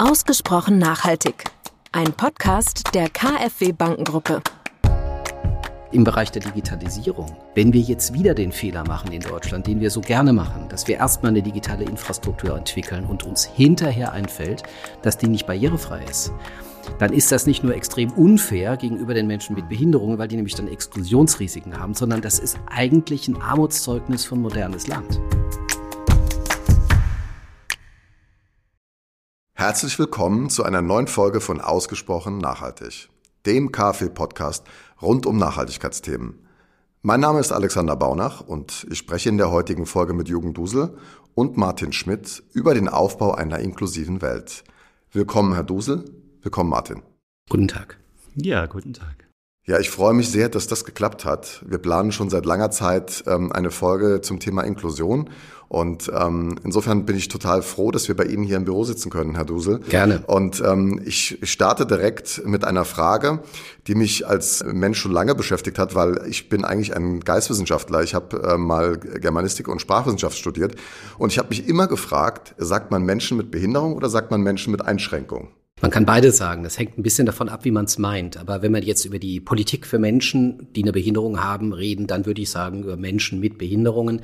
Ausgesprochen nachhaltig. Ein Podcast der KfW Bankengruppe. Im Bereich der Digitalisierung, wenn wir jetzt wieder den Fehler machen in Deutschland, den wir so gerne machen, dass wir erstmal eine digitale Infrastruktur entwickeln und uns hinterher einfällt, dass die nicht barrierefrei ist, dann ist das nicht nur extrem unfair gegenüber den Menschen mit Behinderungen, weil die nämlich dann Exklusionsrisiken haben, sondern das ist eigentlich ein Armutszeugnis von modernes Land. Herzlich willkommen zu einer neuen Folge von Ausgesprochen Nachhaltig, dem KfW-Podcast rund um Nachhaltigkeitsthemen. Mein Name ist Alexander Baunach und ich spreche in der heutigen Folge mit Jürgen Dusel und Martin Schmidt über den Aufbau einer inklusiven Welt. Willkommen, Herr Dusel. Willkommen, Martin. Guten Tag. Ja, guten Tag. Ja, ich freue mich sehr, dass das geklappt hat. Wir planen schon seit langer Zeit ähm, eine Folge zum Thema Inklusion. Und ähm, insofern bin ich total froh, dass wir bei Ihnen hier im Büro sitzen können, Herr Dusel. Gerne. Und ähm, ich starte direkt mit einer Frage, die mich als Mensch schon lange beschäftigt hat, weil ich bin eigentlich ein Geistwissenschaftler. Ich habe äh, mal Germanistik und Sprachwissenschaft studiert. Und ich habe mich immer gefragt, sagt man Menschen mit Behinderung oder sagt man Menschen mit Einschränkung? Man kann beides sagen. Das hängt ein bisschen davon ab, wie man es meint. Aber wenn wir jetzt über die Politik für Menschen, die eine Behinderung haben, reden, dann würde ich sagen über Menschen mit Behinderungen.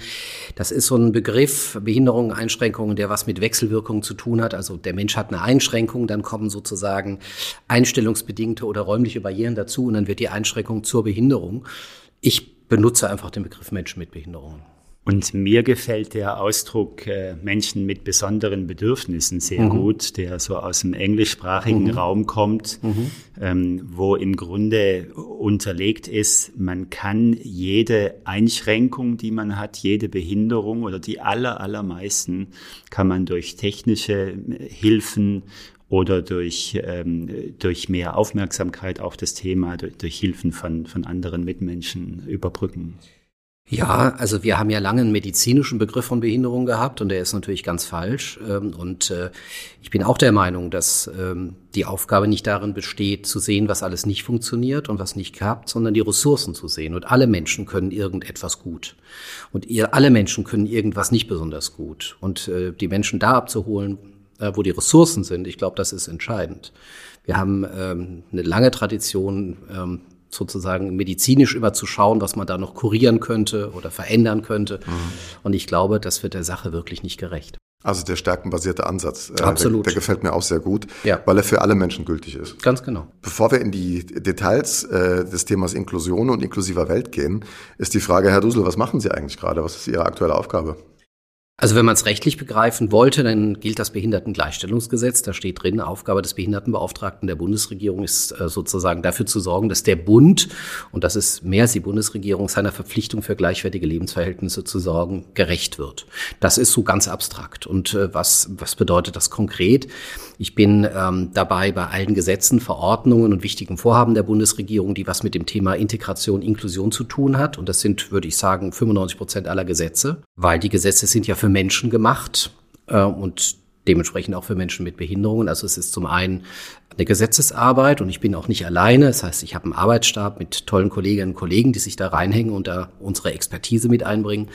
Das ist so ein Begriff, Behinderungen, Einschränkungen, der was mit Wechselwirkungen zu tun hat. Also der Mensch hat eine Einschränkung, dann kommen sozusagen einstellungsbedingte oder räumliche Barrieren dazu und dann wird die Einschränkung zur Behinderung. Ich benutze einfach den Begriff Menschen mit Behinderungen. Und mir gefällt der Ausdruck äh, Menschen mit besonderen Bedürfnissen sehr mhm. gut, der so aus dem englischsprachigen mhm. Raum kommt, mhm. ähm, wo im Grunde unterlegt ist, man kann jede Einschränkung, die man hat, jede Behinderung oder die aller, allermeisten, kann man durch technische äh, Hilfen oder durch, ähm, durch mehr Aufmerksamkeit auf das Thema, durch, durch Hilfen von, von anderen Mitmenschen überbrücken. Ja, also wir haben ja lange einen medizinischen Begriff von Behinderung gehabt und der ist natürlich ganz falsch. Ähm, und äh, ich bin auch der Meinung, dass ähm, die Aufgabe nicht darin besteht, zu sehen, was alles nicht funktioniert und was nicht klappt, sondern die Ressourcen zu sehen. Und alle Menschen können irgendetwas gut. Und alle Menschen können irgendwas nicht besonders gut. Und äh, die Menschen da abzuholen, äh, wo die Ressourcen sind, ich glaube, das ist entscheidend. Wir haben ähm, eine lange Tradition sozusagen medizinisch immer zu schauen, was man da noch kurieren könnte oder verändern könnte. Mhm. Und ich glaube, das wird der Sache wirklich nicht gerecht. Also der stärkenbasierte Ansatz. Äh, Absolut. Der, der, gefällt mir auch sehr gut, ja. weil er für alle Menschen gültig ist. Ganz genau. Bevor wir in die Details äh, des Themas Inklusion und inklusiver Welt gehen, ist die Frage, Herr Dusel, was machen Sie eigentlich gerade? Was ist Ihre aktuelle Aufgabe? Also wenn man es rechtlich begreifen wollte, dann gilt das Behindertengleichstellungsgesetz. Da steht drin, Aufgabe des Behindertenbeauftragten der Bundesregierung ist äh, sozusagen dafür zu sorgen, dass der Bund, und das ist mehr als die Bundesregierung, seiner Verpflichtung für gleichwertige Lebensverhältnisse zu sorgen, gerecht wird. Das ist so ganz abstrakt. Und äh, was, was bedeutet das konkret? Ich bin ähm, dabei bei allen Gesetzen, Verordnungen und wichtigen Vorhaben der Bundesregierung, die was mit dem Thema Integration, Inklusion zu tun hat. Und das sind, würde ich sagen, 95 Prozent aller Gesetze, weil die Gesetze sind ja Menschen gemacht äh, und dementsprechend auch für Menschen mit Behinderungen. Also es ist zum einen eine Gesetzesarbeit und ich bin auch nicht alleine. Das heißt, ich habe einen Arbeitsstab mit tollen Kolleginnen und Kollegen, die sich da reinhängen und da unsere Expertise mit einbringen.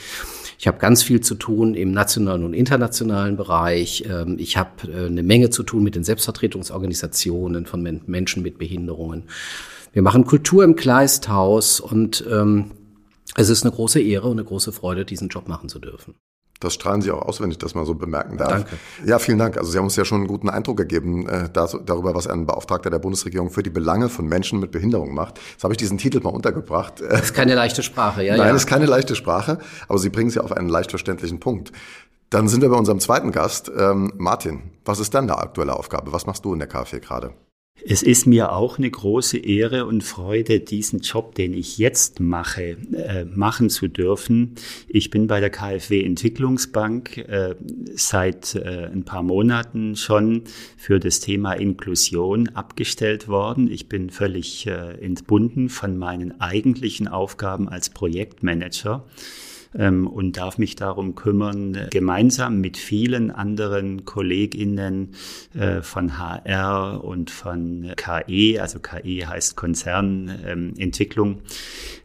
Ich habe ganz viel zu tun im nationalen und internationalen Bereich. Ähm, ich habe äh, eine Menge zu tun mit den Selbstvertretungsorganisationen von Menschen mit Behinderungen. Wir machen Kultur im Kleisthaus und ähm, es ist eine große Ehre und eine große Freude, diesen Job machen zu dürfen. Das strahlen Sie auch aus, wenn ich das mal so bemerken darf. Danke. Ja, vielen Dank. Also Sie haben uns ja schon einen guten Eindruck gegeben äh, darüber, was ein Beauftragter der Bundesregierung für die Belange von Menschen mit Behinderung macht. Jetzt habe ich diesen Titel mal untergebracht. Das ist keine leichte Sprache, ja. Nein, ja. ist keine leichte Sprache, aber Sie bringen sie auf einen leicht verständlichen Punkt. Dann sind wir bei unserem zweiten Gast, ähm, Martin. Was ist deine aktuelle Aufgabe? Was machst du in der KfW gerade? Es ist mir auch eine große Ehre und Freude, diesen Job, den ich jetzt mache, äh, machen zu dürfen. Ich bin bei der KfW Entwicklungsbank äh, seit äh, ein paar Monaten schon für das Thema Inklusion abgestellt worden. Ich bin völlig äh, entbunden von meinen eigentlichen Aufgaben als Projektmanager ähm, und darf mich darum kümmern, gemeinsam mit vielen anderen KollegInnen äh, von HR und von KE, also KE heißt Konzernentwicklung,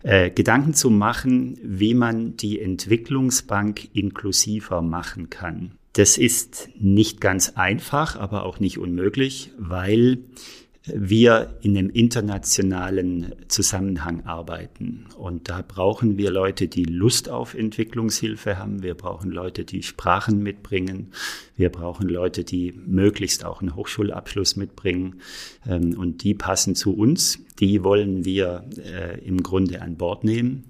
äh, Gedanken zu machen, wie man die Entwicklungsbank inklusiver machen kann. Das ist nicht ganz einfach, aber auch nicht unmöglich, weil wir in einem internationalen Zusammenhang arbeiten. Und da brauchen wir Leute, die Lust auf Entwicklungshilfe haben. Wir brauchen Leute, die Sprachen mitbringen. Wir brauchen Leute, die möglichst auch einen Hochschulabschluss mitbringen. Ähm, und die passen zu uns. Die wollen wir äh, im Grunde an Bord nehmen.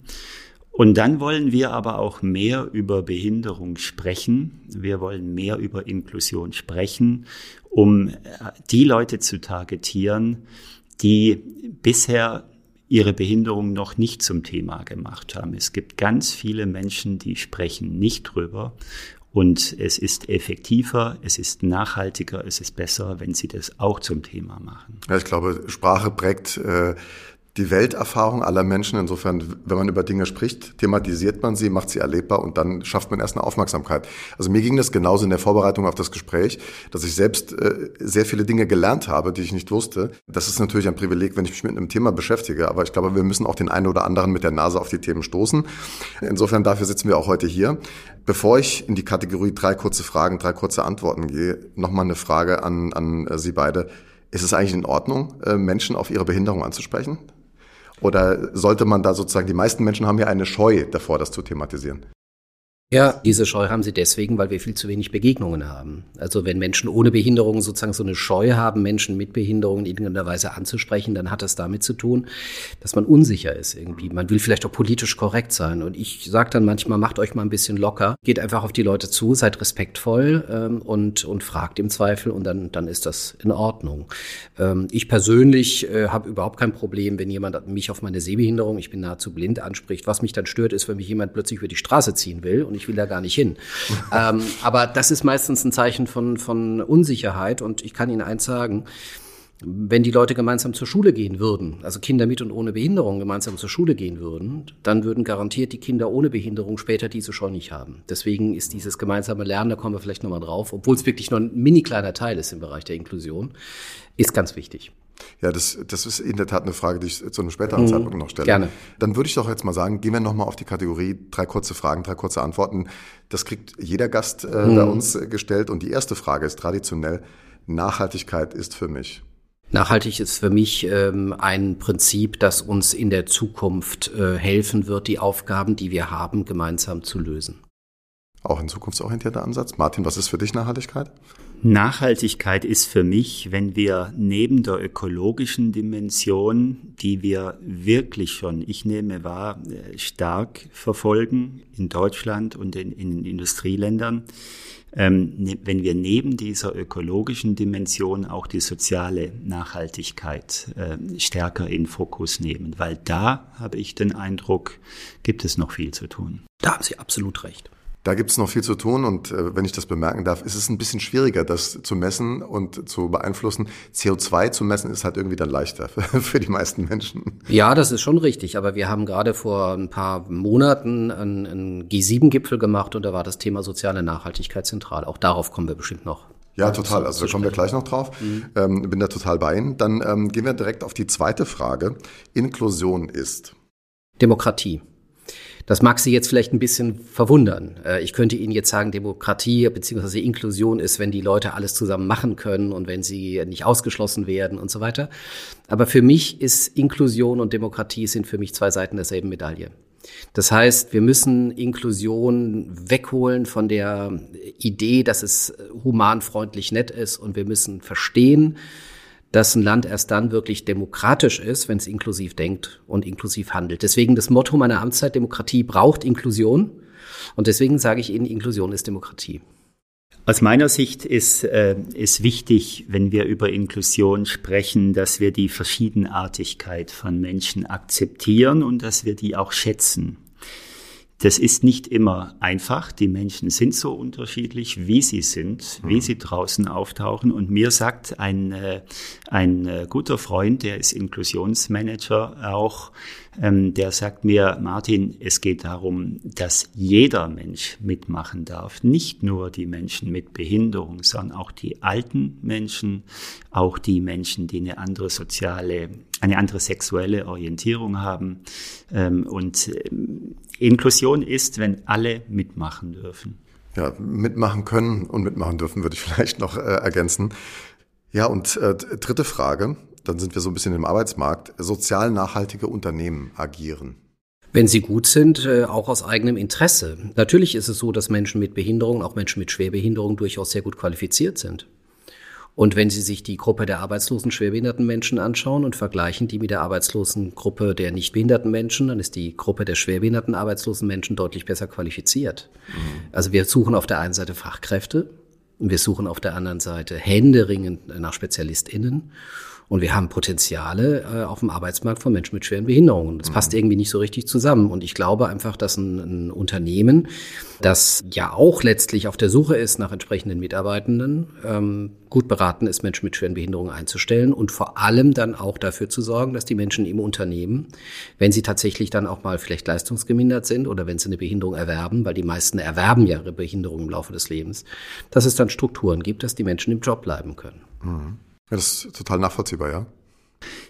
Und dann wollen wir aber auch mehr über Behinderung sprechen. Wir wollen mehr über Inklusion sprechen, um äh, die Leute zu targetieren, die bisher ihre Behinderung noch nicht zum Thema gemacht haben. Es gibt ganz viele Menschen, die sprechen nicht drüber. Und es ist effektiver, es ist nachhaltiger, es ist besser, wenn sie das auch zum Thema machen. Ja, ich glaube, Sprache prägt äh, die Welterfahrung aller Menschen. Insofern, wenn man über Dinge spricht, thematisiert man sie, macht sie erlebbar und dann schafft man erst eine Aufmerksamkeit. Also mir ging das genauso in der Vorbereitung auf das Gespräch, dass ich selbst äh, sehr viele Dinge gelernt habe, die ich nicht wusste. Das ist natürlich ein Privileg, wenn ich mich mit einem Thema beschäftige, aber ich glaube, wir müssen auch den einen oder anderen mit der Nase auf die Themen stoßen. Insofern dafür sitzen wir auch heute hier. Bevor ich in die Kategorie drei kurze Fragen, drei kurze Antworten gehe, nochmal eine Frage an, an Sie beide. Ist es eigentlich in Ordnung, äh, Menschen auf ihre Behinderung anzusprechen? Oder sollte man da sozusagen, die meisten Menschen haben ja eine Scheu davor, das zu thematisieren? Ja, diese Scheu haben sie deswegen, weil wir viel zu wenig Begegnungen haben. Also wenn Menschen ohne Behinderung sozusagen so eine Scheu haben, Menschen mit Behinderungen in irgendeiner Weise anzusprechen, dann hat das damit zu tun, dass man unsicher ist irgendwie. Man will vielleicht auch politisch korrekt sein. Und ich sage dann manchmal, macht euch mal ein bisschen locker, geht einfach auf die Leute zu, seid respektvoll ähm, und, und fragt im Zweifel und dann, dann ist das in Ordnung. Ähm, ich persönlich äh, habe überhaupt kein Problem, wenn jemand mich auf meine Sehbehinderung, ich bin nahezu blind, anspricht. Was mich dann stört, ist, wenn mich jemand plötzlich über die Straße ziehen will ich will da gar nicht hin. ähm, aber das ist meistens ein Zeichen von, von Unsicherheit und ich kann Ihnen eins sagen, wenn die Leute gemeinsam zur Schule gehen würden, also Kinder mit und ohne Behinderung gemeinsam zur Schule gehen würden, dann würden garantiert die Kinder ohne Behinderung später diese schon nicht haben. Deswegen ist dieses gemeinsame Lernen, da kommen wir vielleicht nochmal drauf, obwohl es wirklich nur ein mini kleiner Teil ist im Bereich der Inklusion, ist ganz wichtig. Ja, das, das ist in der Tat eine Frage, die ich zu einem späteren mhm. Zeitpunkt noch stelle. Gerne. Dann würde ich doch jetzt mal sagen, gehen wir nochmal auf die Kategorie drei kurze Fragen, drei kurze Antworten. Das kriegt jeder Gast äh, mhm. bei uns äh, gestellt. Und die erste Frage ist traditionell, Nachhaltigkeit ist für mich. Nachhaltig ist für mich ähm, ein Prinzip, das uns in der Zukunft äh, helfen wird, die Aufgaben, die wir haben, gemeinsam zu lösen. Auch ein zukunftsorientierter Ansatz. Martin, was ist für dich Nachhaltigkeit? Nachhaltigkeit ist für mich, wenn wir neben der ökologischen Dimension, die wir wirklich schon, ich nehme wahr, äh, stark verfolgen in Deutschland und in, in Industrieländern, ähm, ne, wenn wir neben dieser ökologischen Dimension auch die soziale Nachhaltigkeit äh, stärker in Fokus nehmen, weil da habe ich den Eindruck, gibt es noch viel zu tun. Da haben Sie absolut recht. Da gibt es noch viel zu tun und äh, wenn ich das bemerken darf, ist es ein bisschen schwieriger, das zu messen und zu beeinflussen. CO2 zu messen ist halt irgendwie dann leichter für, die meisten Menschen. Ja, das ist schon richtig, aber wir haben gerade vor ein paar Monaten einen, einen G7-Gipfel gemacht und da war das Thema soziale Nachhaltigkeit zentral. Auch darauf kommen wir bestimmt noch. Ja, total. Also da kommen wir gleich noch drauf. Mhm. Ähm, bin da total bei Ihnen. Dann ähm, gehen wir direkt auf die zweite Frage. Inklusion ist. Demokratie. Das mag Sie jetzt vielleicht ein bisschen verwundern. Äh, ich könnte Ihnen jetzt sagen, Demokratie bzw. Inklusion ist, wenn die Leute alles zusammen machen können und wenn sie nicht ausgeschlossen werden und so weiter. Aber für mich ist Inklusion und Demokratie sind für mich zwei Seiten derselben Medaille. Das heißt, wir müssen Inklusion wegholen von der Idee, dass es humanfreundlich nett ist und wir müssen verstehen, dass ein Land erst dann wirklich demokratisch ist, wenn es inklusiv denkt und inklusiv handelt. Deswegen das Motto meiner Amtszeit, Demokratie braucht Inklusion. Und deswegen sage ich Ihnen, Inklusion ist Demokratie. Aus meiner Sicht ist äh, ist wichtig, wenn wir über Inklusion sprechen, dass wir die Verschiedenartigkeit von Menschen akzeptieren und dass wir die auch schätzen. Das ist nicht immer einfach. Die Menschen sind so unterschiedlich, wie sie sind, wie mhm. sie draußen auftauchen. Und mir sagt ein, äh, ein äh, guter Freund, der ist Inklusionsmanager auch, ähm, der sagt mir, Martin, es geht darum, dass jeder Mensch mitmachen darf. Nicht nur die Menschen mit Behinderung, sondern auch die alten Menschen, auch die Menschen, die eine andere soziale, eine andere sexuelle Orientierung haben. Ähm, und ähm, Inklusion ist, wenn alle mitmachen dürfen. Ja, mitmachen können und mitmachen dürfen, würde ich vielleicht noch äh, ergänzen. Ja, und äh, dritte Frage, dann sind wir so ein bisschen im Arbeitsmarkt. Sozial nachhaltige Unternehmen agieren. Wenn sie gut sind, äh, auch aus eigenem Interesse. Natürlich ist es so, dass Menschen mit Behinderung, auch Menschen mit Schwerbehinderung durchaus sehr gut qualifiziert sind. Und wenn Sie sich die Gruppe der arbeitslosen schwerbehinderten Menschen anschauen und vergleichen die mit der arbeitslosen Gruppe der nicht behinderten Menschen, dann ist die Gruppe der schwerbehinderten arbeitslosen Menschen deutlich besser qualifiziert. Mhm. Also wir suchen auf der einen Seite Fachkräfte, und wir suchen auf der anderen Seite händeringend nach SpezialistInnen. Und wir haben Potenziale äh, auf dem Arbeitsmarkt von Menschen mit schweren Behinderungen. Das mhm. passt irgendwie nicht so richtig zusammen. Und ich glaube einfach, dass ein, ein, Unternehmen, das ja auch letztlich auf der Suche ist nach entsprechenden Mitarbeitenden, ähm, gut beraten ist, Menschen mit schweren Behinderungen einzustellen und vor allem dann auch dafür zu sorgen, dass die Menschen im Unternehmen, wenn sie tatsächlich dann auch mal vielleicht leistungsgemindert sind oder wenn sie eine Behinderung erwerben, weil die meisten erwerben ja ihre Behinderung im Laufe des Lebens, dass es dann Strukturen gibt, dass die Menschen im Job bleiben können. Mhm. Ja, das ist total nachvollziehbar, ja.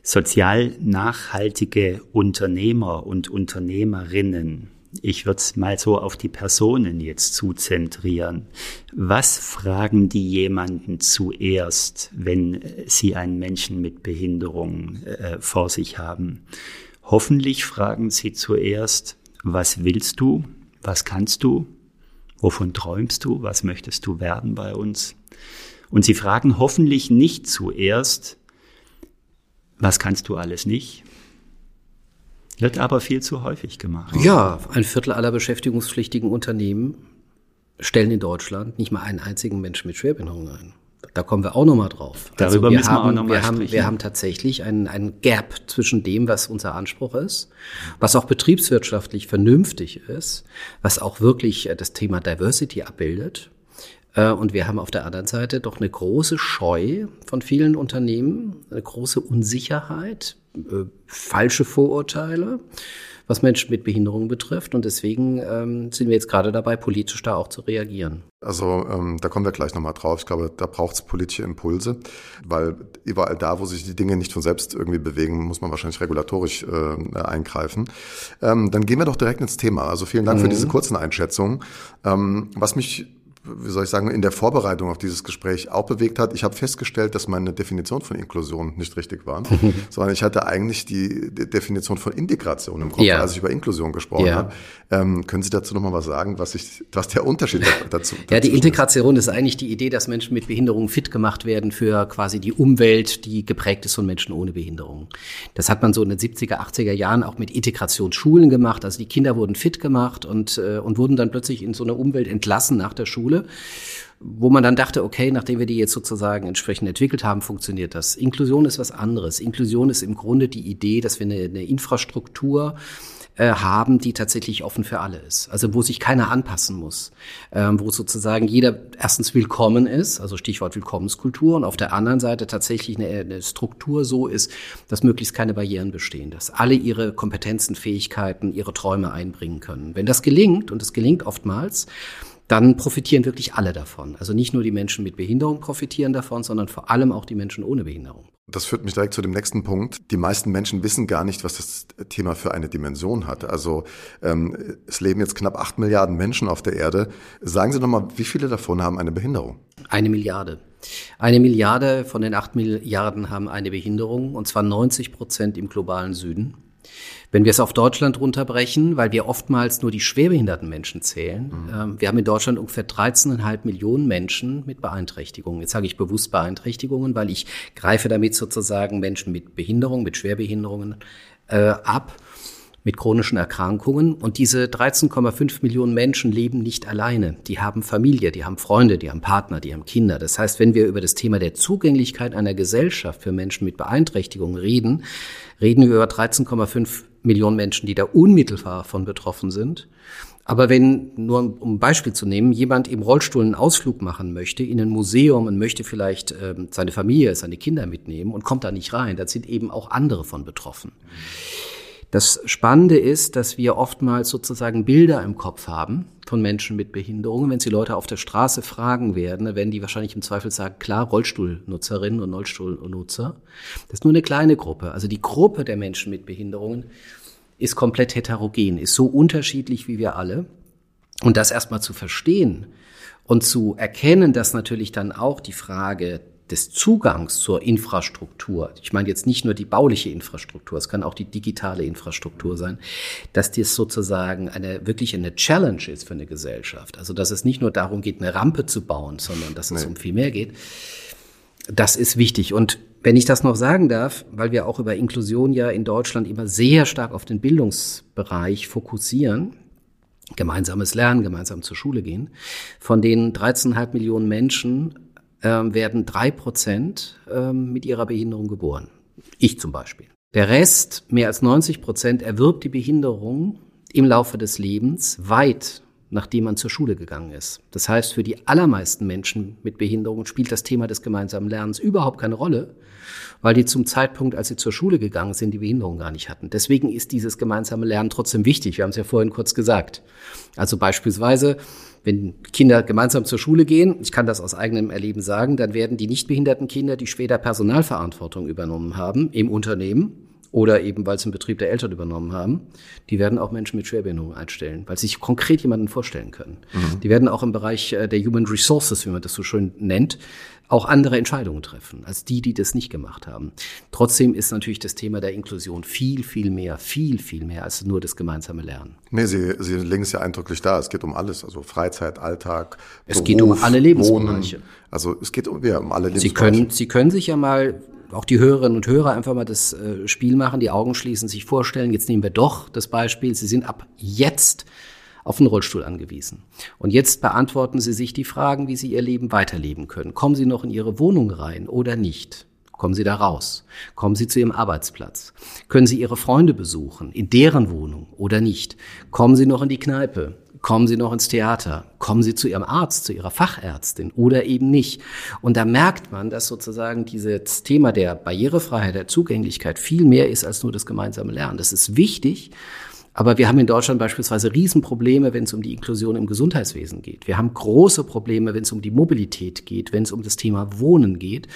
Sozial nachhaltige Unternehmer und Unternehmerinnen. Ich würde es mal so auf die Personen jetzt zuzentrieren. Was fragen die jemanden zuerst, wenn sie einen Menschen mit Behinderung äh, vor sich haben? Hoffentlich fragen sie zuerst, was willst du? Was kannst du? Wovon träumst du? Was möchtest du werden bei uns? Und sie fragen hoffentlich nicht zuerst, was kannst du alles nicht? Wird aber viel zu häufig gemacht. Ja, ein Viertel aller beschäftigungspflichtigen Unternehmen stellen in Deutschland nicht mal einen einzigen Menschen mit Schwerbehinderung ein. Da kommen wir auch nochmal drauf. Darüber also müssen wir auch nochmal haben, wir haben tatsächlich ein, ein Gap zwischen dem, was unser Anspruch ist, was auch betriebswirtschaftlich vernünftig ist, was auch wirklich das Thema Diversity abbildet äh, und wir haben auf der anderen Seite doch eine große Scheu von vielen Unternehmen, eine große Unsicherheit, äh, falsche Vorurteile, was Menschen mit Behinderungen betrifft. Und deswegen ähm, sind wir jetzt gerade dabei, politisch da auch zu reagieren. Also ähm, da kommen wir gleich nochmal drauf. Ich glaube, da braucht es politische Impulse, weil überall da, wo sich die Dinge nicht von selbst irgendwie bewegen, muss man wahrscheinlich regulatorisch äh, eingreifen. Ähm, dann gehen wir doch direkt ins Thema. Also vielen Dank mhm. für diese kurzen Einschätzungen. Ähm, was mich wie soll ich sagen, in der Vorbereitung auf dieses Gespräch auch bewegt hat. Ich habe festgestellt, dass meine Definition von Inklusion nicht richtig war, sondern ich hatte eigentlich die Definition von Integration im Kopf, ja. als ich über Inklusion gesprochen ja. habe. Ähm, können Sie dazu nochmal was sagen, was, ich, was der Unterschied dazu, ist? Ja, die Integration ist. ist eigentlich die Idee, dass Menschen mit Behinderungen fit gemacht werden für quasi die Umwelt, die geprägt ist von Menschen ohne Behinderung. Das hat man so in den 70er, 80er Jahren auch mit Integrationsschulen gemacht. Also die Kinder wurden fit gemacht und, äh, und wurden dann plötzlich in so eine Umwelt entlassen nach der Schule Schule, wo man dann dachte, okay, nachdem wir die jetzt sozusagen entsprechend entwickelt haben, funktioniert das. Inklusion ist was anderes. Inklusion ist im Grunde die Idee, dass wir eine, eine Infrastruktur äh, haben, die tatsächlich offen für alle ist. Also wo sich keiner anpassen muss, ähm, wo sozusagen jeder erstens willkommen ist, also Stichwort Willkommenskultur, und auf der anderen Seite tatsächlich eine, eine Struktur so ist, dass möglichst keine Barrieren bestehen, dass alle ihre Kompetenzen, Fähigkeiten, ihre Träume einbringen können. Wenn das gelingt, und es gelingt oftmals, dann profitieren wirklich alle davon. Also nicht nur die Menschen mit Behinderung profitieren davon, sondern vor allem auch die Menschen ohne Behinderung. Das führt mich direkt zu dem nächsten Punkt. Die meisten Menschen wissen gar nicht, was das Thema für eine Dimension hat. Also ähm, es leben jetzt knapp acht Milliarden Menschen auf der Erde. Sagen Sie doch mal, wie viele davon haben eine Behinderung? Eine Milliarde. Eine Milliarde von den acht Milliarden haben eine Behinderung, und zwar 90 Prozent im globalen Süden. Wenn wir es auf Deutschland runterbrechen, weil wir oftmals nur die schwerbehinderten Menschen zählen, mhm. ähm, wir haben in Deutschland ungefähr 13,5 Millionen Menschen mit Beeinträchtigungen. Jetzt sage ich bewusst Beeinträchtigungen, weil ich greife damit sozusagen Menschen mit Behinderung, mit Schwerbehinderungen äh, ab mit chronischen Erkrankungen. Und diese 13,5 Millionen Menschen leben nicht alleine. Die haben Familie, die haben Freunde, die haben Partner, die haben Kinder. Das heißt, wenn wir über das Thema der Zugänglichkeit einer Gesellschaft für Menschen mit Beeinträchtigungen reden, reden wir über 13,5 Millionen Menschen, die da unmittelbar von betroffen sind. Aber wenn, nur um ein Beispiel zu nehmen, jemand im Rollstuhl einen Ausflug machen möchte in ein Museum und möchte vielleicht ähm, seine Familie, seine Kinder mitnehmen und kommt da nicht rein, dann sind eben auch andere von betroffen. Das Spannende ist, dass wir oftmals sozusagen Bilder im Kopf haben von Menschen mit Behinderungen. Wenn sie Leute auf der Straße fragen werden, werden die wahrscheinlich im Zweifel sagen, klar, Rollstuhlnutzerinnen und Rollstuhlnutzer. Das ist nur eine kleine Gruppe. Also die Gruppe der Menschen mit Behinderungen ist komplett heterogen, ist so unterschiedlich wie wir alle. Und das erstmal zu verstehen und zu erkennen, dass natürlich dann auch die Frage des Zugangs zur Infrastruktur, ich meine jetzt nicht nur die bauliche Infrastruktur, es kann auch die digitale Infrastruktur sein, dass das sozusagen eine wirklich eine Challenge ist für eine Gesellschaft. Also dass es nicht nur darum geht, eine Rampe zu bauen, sondern dass es nee. um viel mehr geht. Das ist wichtig. Und wenn ich das noch sagen darf, weil wir auch über Inklusion ja in Deutschland immer sehr stark auf den Bildungsbereich fokussieren, gemeinsames Lernen, gemeinsam zur Schule gehen, von den 13,5 Millionen Menschen ähm, werden drei Prozent ähm, mit ihrer Behinderung geboren. Ich zum Beispiel. Der Rest, mehr als 90 Prozent, erwirbt die Behinderung im Laufe des Lebens weit nachdem man zur Schule gegangen ist. Das heißt, für die allermeisten Menschen mit Behinderung spielt das Thema des gemeinsamen Lernens überhaupt keine Rolle, weil die zum Zeitpunkt, als sie zur Schule gegangen sind, die Behinderung gar nicht hatten. Deswegen ist dieses gemeinsame Lernen trotzdem wichtig. Wir haben es ja vorhin kurz gesagt. Also beispielsweise wenn Kinder gemeinsam zur Schule gehen, ich kann das aus eigenem Erleben sagen, dann werden die nicht behinderten Kinder, die später Personalverantwortung übernommen haben im Unternehmen oder eben weil sie einen Betrieb der Eltern übernommen haben, die werden auch Menschen mit Schwerbehinderung einstellen, weil sie sich konkret jemanden vorstellen können. Mhm. Die werden auch im Bereich äh, der Human Resources, wie man das so schön nennt, auch andere Entscheidungen treffen als die, die das nicht gemacht haben. Trotzdem ist natürlich das Thema der Inklusion viel, viel mehr, viel, viel mehr als nur das gemeinsame Lernen. Nee, Sie, Sie legen es ja eindrücklich da. Es geht um alles, also Freizeit, Alltag. Es Beruf, geht um alle Lebensbereiche. Wohnen. Also es geht um, ja, um alle Lebensbereiche. Sie können, Sie können sich ja mal auch die Hörerinnen und Hörer einfach mal das äh, Spiel machen, die Augen schließen, sich vorstellen, jetzt nehmen wir doch das Beispiel, Sie sind ab jetzt auf den Rollstuhl angewiesen. Und jetzt beantworten Sie sich die Fragen, wie Sie Ihr Leben weiterleben können. Kommen Sie noch in Ihre Wohnung rein oder nicht? Kommen Sie da raus? Kommen Sie zu Ihrem Arbeitsplatz? Können Sie Ihre Freunde besuchen, in deren Wohnung oder nicht? Kommen Sie noch in die Kneipe? Kommen Sie noch ins Theater? Kommen Sie zu Ihrem Arzt, zu Ihrer Fachärztin oder eben nicht? Und da merkt man, dass sozusagen dieses Thema der Barrierefreiheit, der Zugänglichkeit viel mehr ist als nur das gemeinsame Lernen. Das ist wichtig, aber wir haben in Deutschland beispielsweise Riesenprobleme, wenn es um die Inklusion im Gesundheitswesen geht. Wir haben große Probleme, wenn es um die Mobilität geht, wenn es um das Thema Wohnen geht.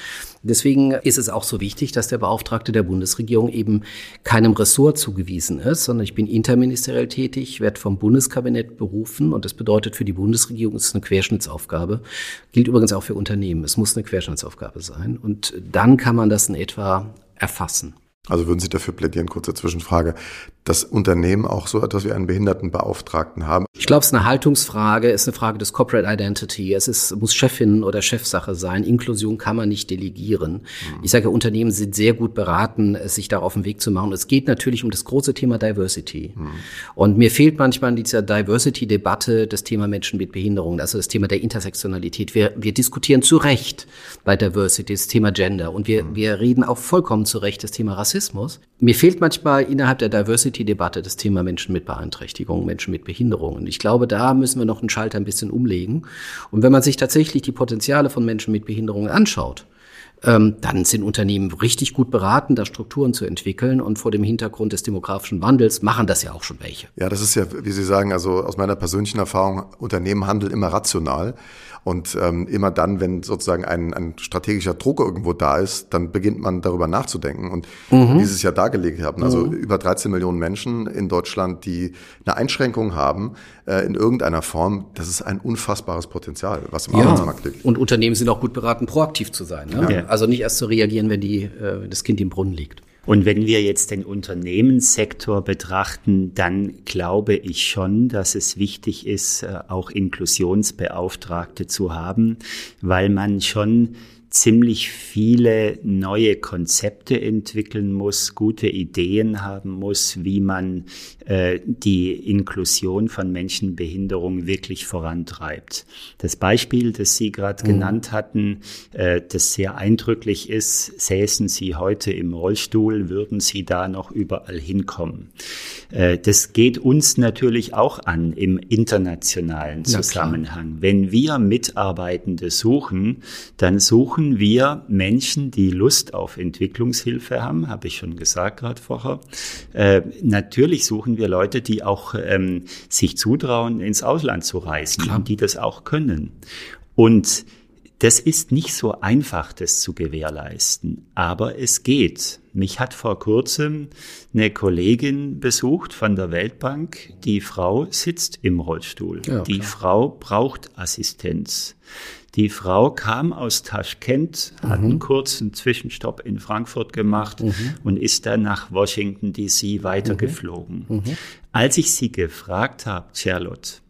Deswegen ist es auch so wichtig, dass der Beauftragte der Bundesregierung eben keinem Ressort zugewiesen ist, sondern ich bin interministeriell tätig, werde vom Bundeskabinett berufen und das bedeutet für die Bundesregierung ist es eine Querschnittsaufgabe. Gilt übrigens auch für Unternehmen. Es muss eine Querschnittsaufgabe sein und dann kann man das in etwa erfassen. Also würden Sie dafür plädieren, kurze Zwischenfrage, dass Unternehmen auch so etwas wie einen Behindertenbeauftragten haben? Ich glaube, es ist eine Haltungsfrage, es ist eine Frage des Corporate Identity. Es ist, muss Chefin oder Chefsache sein. Inklusion kann man nicht delegieren. Mhm. Ich sage, Unternehmen sind sehr gut beraten, sich da auf den Weg zu machen. Es geht natürlich um das große Thema Diversity. Mhm. Und mir fehlt manchmal in dieser Diversity-Debatte das Thema Menschen mit Behinderungen, also das Thema der Intersektionalität. Wir, wir diskutieren zu Recht bei Diversity das Thema Gender und wir, mhm. wir reden auch vollkommen zu Recht das Thema Rassismus. Mir fehlt manchmal innerhalb der Diversity-Debatte das Thema Menschen mit Beeinträchtigungen, Menschen mit Behinderungen. Ich glaube, da müssen wir noch einen Schalter ein bisschen umlegen. Und wenn man sich tatsächlich die Potenziale von Menschen mit Behinderungen anschaut, ähm, dann sind Unternehmen richtig gut beraten, da Strukturen zu entwickeln. Und vor dem Hintergrund des demografischen Wandels machen das ja auch schon welche. Ja, das ist ja, wie Sie sagen, also aus meiner persönlichen Erfahrung, Unternehmen handeln immer rational. Und ähm, immer dann, wenn sozusagen ein, ein strategischer Druck irgendwo da ist, dann beginnt man darüber nachzudenken. Und mhm. wie Sie es ja dargelegt haben, also mhm. über 13 Millionen Menschen in Deutschland, die eine Einschränkung haben äh, in irgendeiner Form, das ist ein unfassbares Potenzial, was im ja. Arbeitsmarkt liegt. Und Unternehmen sind auch gut beraten, proaktiv zu sein. Ne? Ja. Also nicht erst zu reagieren, wenn die, äh, das Kind im Brunnen liegt. Und wenn wir jetzt den Unternehmenssektor betrachten, dann glaube ich schon, dass es wichtig ist, äh, auch Inklusionsbeauftragte zu haben, weil man schon ziemlich viele neue Konzepte entwickeln muss, gute Ideen haben muss, wie man äh, die Inklusion von Menschenbehinderung wirklich vorantreibt. Das Beispiel, das Sie gerade mhm. genannt hatten, äh, das sehr eindrücklich ist, säßen Sie heute im Rollstuhl, würden Sie da noch überall hinkommen. Äh, das geht uns natürlich auch an im internationalen Zusammenhang. Wenn wir Mitarbeitende suchen, dann suchen suchen wir Menschen, die Lust auf Entwicklungshilfe haben, habe ich schon gesagt gerade vorher. Äh, natürlich suchen wir Leute, die auch ähm, sich zutrauen, ins Ausland zu reisen Klar. und die das auch können. Und Das ist nicht so einfach, das zu gewährleisten, aber es geht. Mich hat vor kurzem eine Kollegin besucht von der Weltbank. Die Frau sitzt im Rollstuhl. Ja, die Frau braucht Assistenz. Die Frau kam aus Taschkent, hat mhm. einen kurzen Zwischenstopp in Frankfurt gemacht mhm. und ist dann nach Washington DC weitergeflogen. Mhm. mhm. Als ich sie gefragt habe, Charlotte,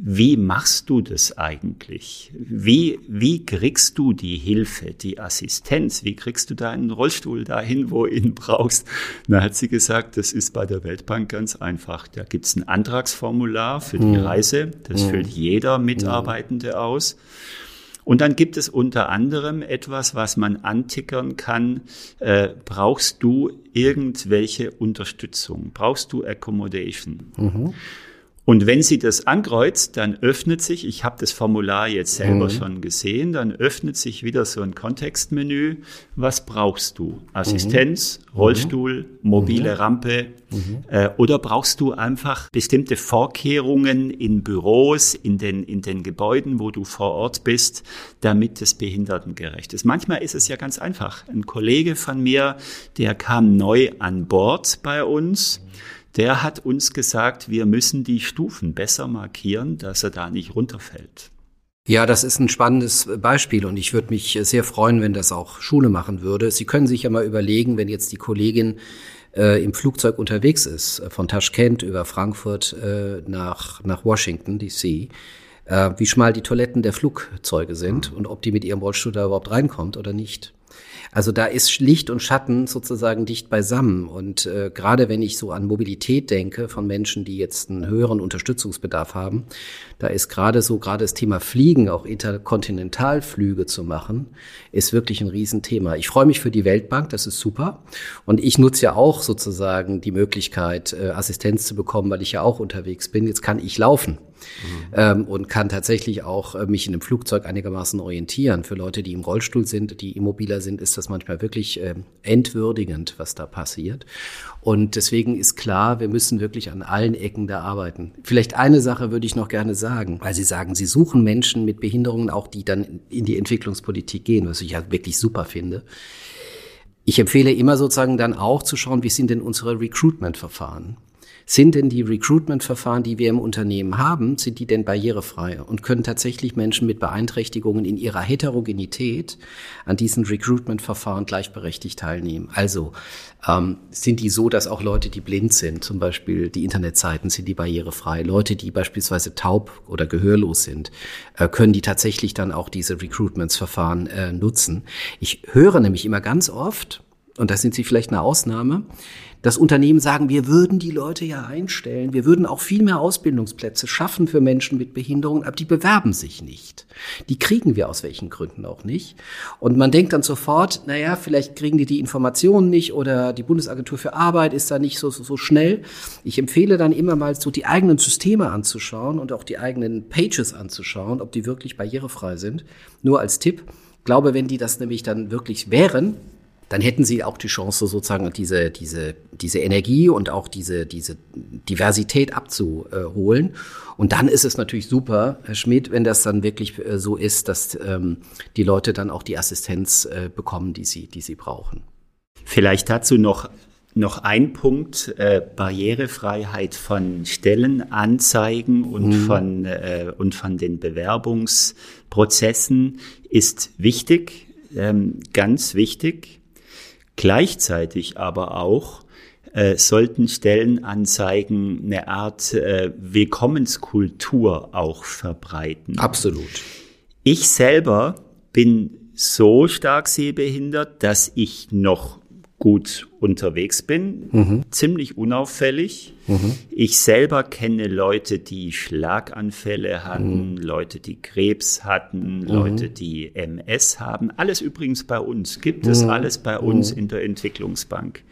wie machst du das eigentlich? Wie, wie kriegst du die Hilfe, die Assistenz? Wie kriegst du deinen Rollstuhl dahin, wo ihn brauchst? Da hat sie gesagt, das ist bei der Weltbank ganz einfach. Da gibt's ein Antragsformular für die mhm. Reise. Das mhm. füllt jeder Mitarbeitende aus. Und dann gibt es unter anderem etwas, was man antickern kann. Äh, brauchst du irgendwelche Unterstützung? Brauchst du Accommodation? Mhm. Und wenn sie das ankreuzt, dann öffnet sich, ich habe das Formular jetzt selber mhm. schon gesehen, dann öffnet sich wieder so ein Kontextmenü. Was brauchst du? Assistenz, mhm. Rollstuhl, mobile mhm. Rampe mhm. äh, oder brauchst du einfach bestimmte Vorkehrungen in Büros, in den, in den Gebäuden, wo du vor Ort bist, damit es behindertengerecht ist? Manchmal ist es ja ganz einfach. Ein Kollege von mir, der kam neu an Bord bei uns der hat uns gesagt, wir müssen die Stufen besser markieren, dass er da nicht runterfällt. Ja, das ist ein spannendes Beispiel und ich würde mich sehr freuen, wenn das auch Schule machen würde. Sie können sich ja mal überlegen, wenn jetzt die Kollegin äh, im Flugzeug unterwegs ist, äh, von Taschkent über Frankfurt äh, nach, nach Washington, DC, äh, wie schmal die Toiletten der Flugzeuge sind und ob die mit ihrem Rollstuhl da überhaupt reinkommt oder nicht. Also da ist Licht und Schatten sozusagen dicht beisammen. Und äh, gerade wenn ich so an Mobilität denke von Menschen, die jetzt einen höheren Unterstützungsbedarf haben, da ist gerade so, gerade das Thema Fliegen, auch Interkontinentalflüge zu machen, ist wirklich ein Riesenthema. Ich freue mich für die Weltbank, das ist super. Und ich nutze ja auch sozusagen die Möglichkeit, äh, Assistenz zu bekommen, weil ich ja auch unterwegs bin. Jetzt kann ich laufen. Mhm. Ähm, und kann tatsächlich auch äh, mich in einem Flugzeug einigermaßen orientieren. Für Leute, die im Rollstuhl sind, die immobiler sind, ist das manchmal wirklich äh, entwürdigend, was da passiert. Und deswegen ist klar, wir müssen wirklich an allen Ecken da arbeiten. Vielleicht eine Sache würde ich noch gerne sagen, weil Sie sagen, Sie suchen Menschen mit Behinderungen auch, die dann in die Entwicklungspolitik gehen, was ich ja wirklich super finde. Ich empfehle immer sozusagen dann auch zu schauen, wie sind denn unsere Recruitment-Verfahren? Sind denn die Recruitment-Verfahren, die wir im Unternehmen haben, sind die denn barrierefrei und können tatsächlich Menschen mit Beeinträchtigungen in ihrer Heterogenität an diesen Recruitment-Verfahren gleichberechtigt teilnehmen? Also ähm, sind die so, dass auch Leute, die blind sind, zum Beispiel die Internetseiten, sind die barrierefrei? Leute, die beispielsweise taub oder gehörlos sind, äh, können die tatsächlich dann auch diese Recruitments-Verfahren äh, nutzen? Ich höre nämlich immer ganz oft, und da sind Sie vielleicht eine Ausnahme, dass Unternehmen sagen, wir würden die Leute ja einstellen, wir würden auch viel mehr Ausbildungsplätze schaffen für Menschen mit Behinderungen, aber die bewerben sich nicht. Die kriegen wir aus welchen Gründen auch nicht. Und man denkt dann sofort, naja, vielleicht kriegen die die Informationen nicht oder die Bundesagentur für Arbeit ist da nicht so, so, so schnell. Ich empfehle dann immer mal so die eigenen Systeme anzuschauen und auch die eigenen Pages anzuschauen, ob die wirklich barrierefrei sind. Nur als Tipp. Ich glaube, wenn die das nämlich dann wirklich wären, dann hätten sie auch die Chance, sozusagen diese, diese, diese Energie und auch diese, diese Diversität abzuholen. Und dann ist es natürlich super, Herr Schmidt, wenn das dann wirklich äh, so ist, dass ähm, die Leute dann auch die Assistenz äh, bekommen, die sie, die sie brauchen. Vielleicht dazu noch noch ein Punkt, äh, Barrierefreiheit von Stellenanzeigen und, mhm. von, äh, und von den Bewerbungsprozessen ist wichtig, ähm, ganz wichtig. Gleichzeitig aber auch äh, sollten Stellenanzeigen eine Art äh, Willkommenskultur auch verbreiten. Absolut. Ich selber bin so stark sehbehindert, dass ich noch gut unterwegs bin, mhm. ziemlich unauffällig. Mhm. Ich selber kenne Leute, die Schlaganfälle hatten, mhm. Leute, die Krebs hatten, mhm. Leute, die MS haben. Alles übrigens bei uns, gibt es mhm. alles bei uns mhm. in der Entwicklungsbank.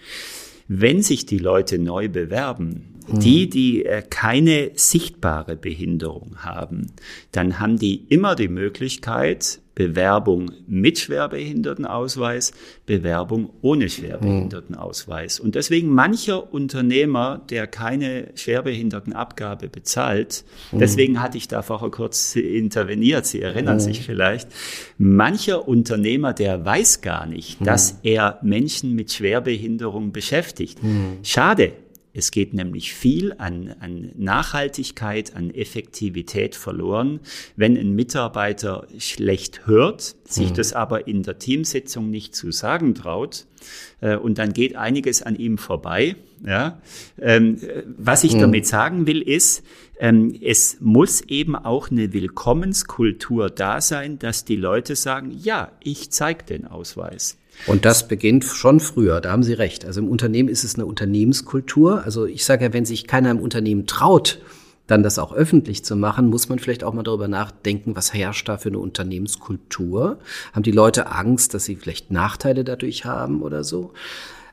Wenn sich die Leute neu bewerben, die, die äh, keine sichtbare Behinderung haben, dann haben die immer die Möglichkeit, Bewerbung mit Schwerbehindertenausweis, Bewerbung ohne Schwerbehindertenausweis. Und deswegen mancher Unternehmer, der keine Schwerbehindertenabgabe bezahlt, deswegen hatte ich da vorher kurz interveniert, Sie erinnern sich vielleicht, mancher Unternehmer, der weiß gar nicht, dass er Menschen mit Schwerbehinderung beschäftigt. Schade, es geht nämlich viel an, an Nachhaltigkeit, an Effektivität verloren, wenn ein Mitarbeiter schlecht hört, sich mhm. das aber in der Teamsitzung nicht zu sagen traut. Äh, und dann geht einiges an ihm vorbei. Ja? Ähm, was ich mhm. damit sagen will, ist, ähm, es muss eben auch eine Willkommenskultur da sein, dass die Leute sagen, ja, ich zeige den Ausweis. Und das beginnt schon früher, da haben Sie recht. Also im Unternehmen ist es eine Unternehmenskultur. Also ich sage ja, wenn sich keiner im Unternehmen traut, dann das auch öffentlich zu machen, muss man vielleicht auch mal darüber nachdenken, was herrscht da für eine Unternehmenskultur? Haben die Leute Angst, dass sie vielleicht Nachteile dadurch haben oder so?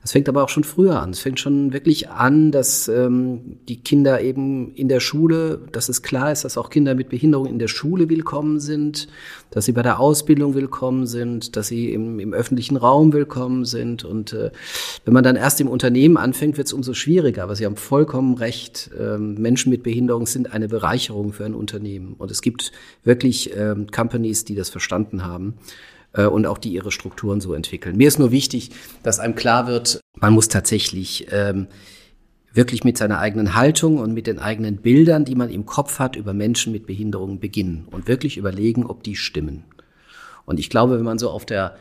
Es fängt aber auch schon früher an. Es fängt schon wirklich an, dass ähm, die Kinder eben in der Schule, dass es klar ist, dass auch Kinder mit Behinderung in der Schule willkommen sind, dass sie bei der Ausbildung willkommen sind, dass sie im, im öffentlichen Raum willkommen sind. Und äh, wenn man dann erst im Unternehmen anfängt, wird es umso schwieriger. Aber Sie haben vollkommen recht. Ähm, Menschen mit Behinderung sind eine Bereicherung für ein Unternehmen. Und es gibt wirklich ähm, Companies, die das verstanden haben äh, und auch die ihre Strukturen so entwickeln. Mir ist nur wichtig, dass einem klar wird, man muss tatsächlich ähm, wirklich mit seiner eigenen Haltung und mit den eigenen Bildern, die man im Kopf hat über Menschen mit Behinderungen beginnen und wirklich überlegen, ob die stimmen. Und ich glaube, wenn man so auf der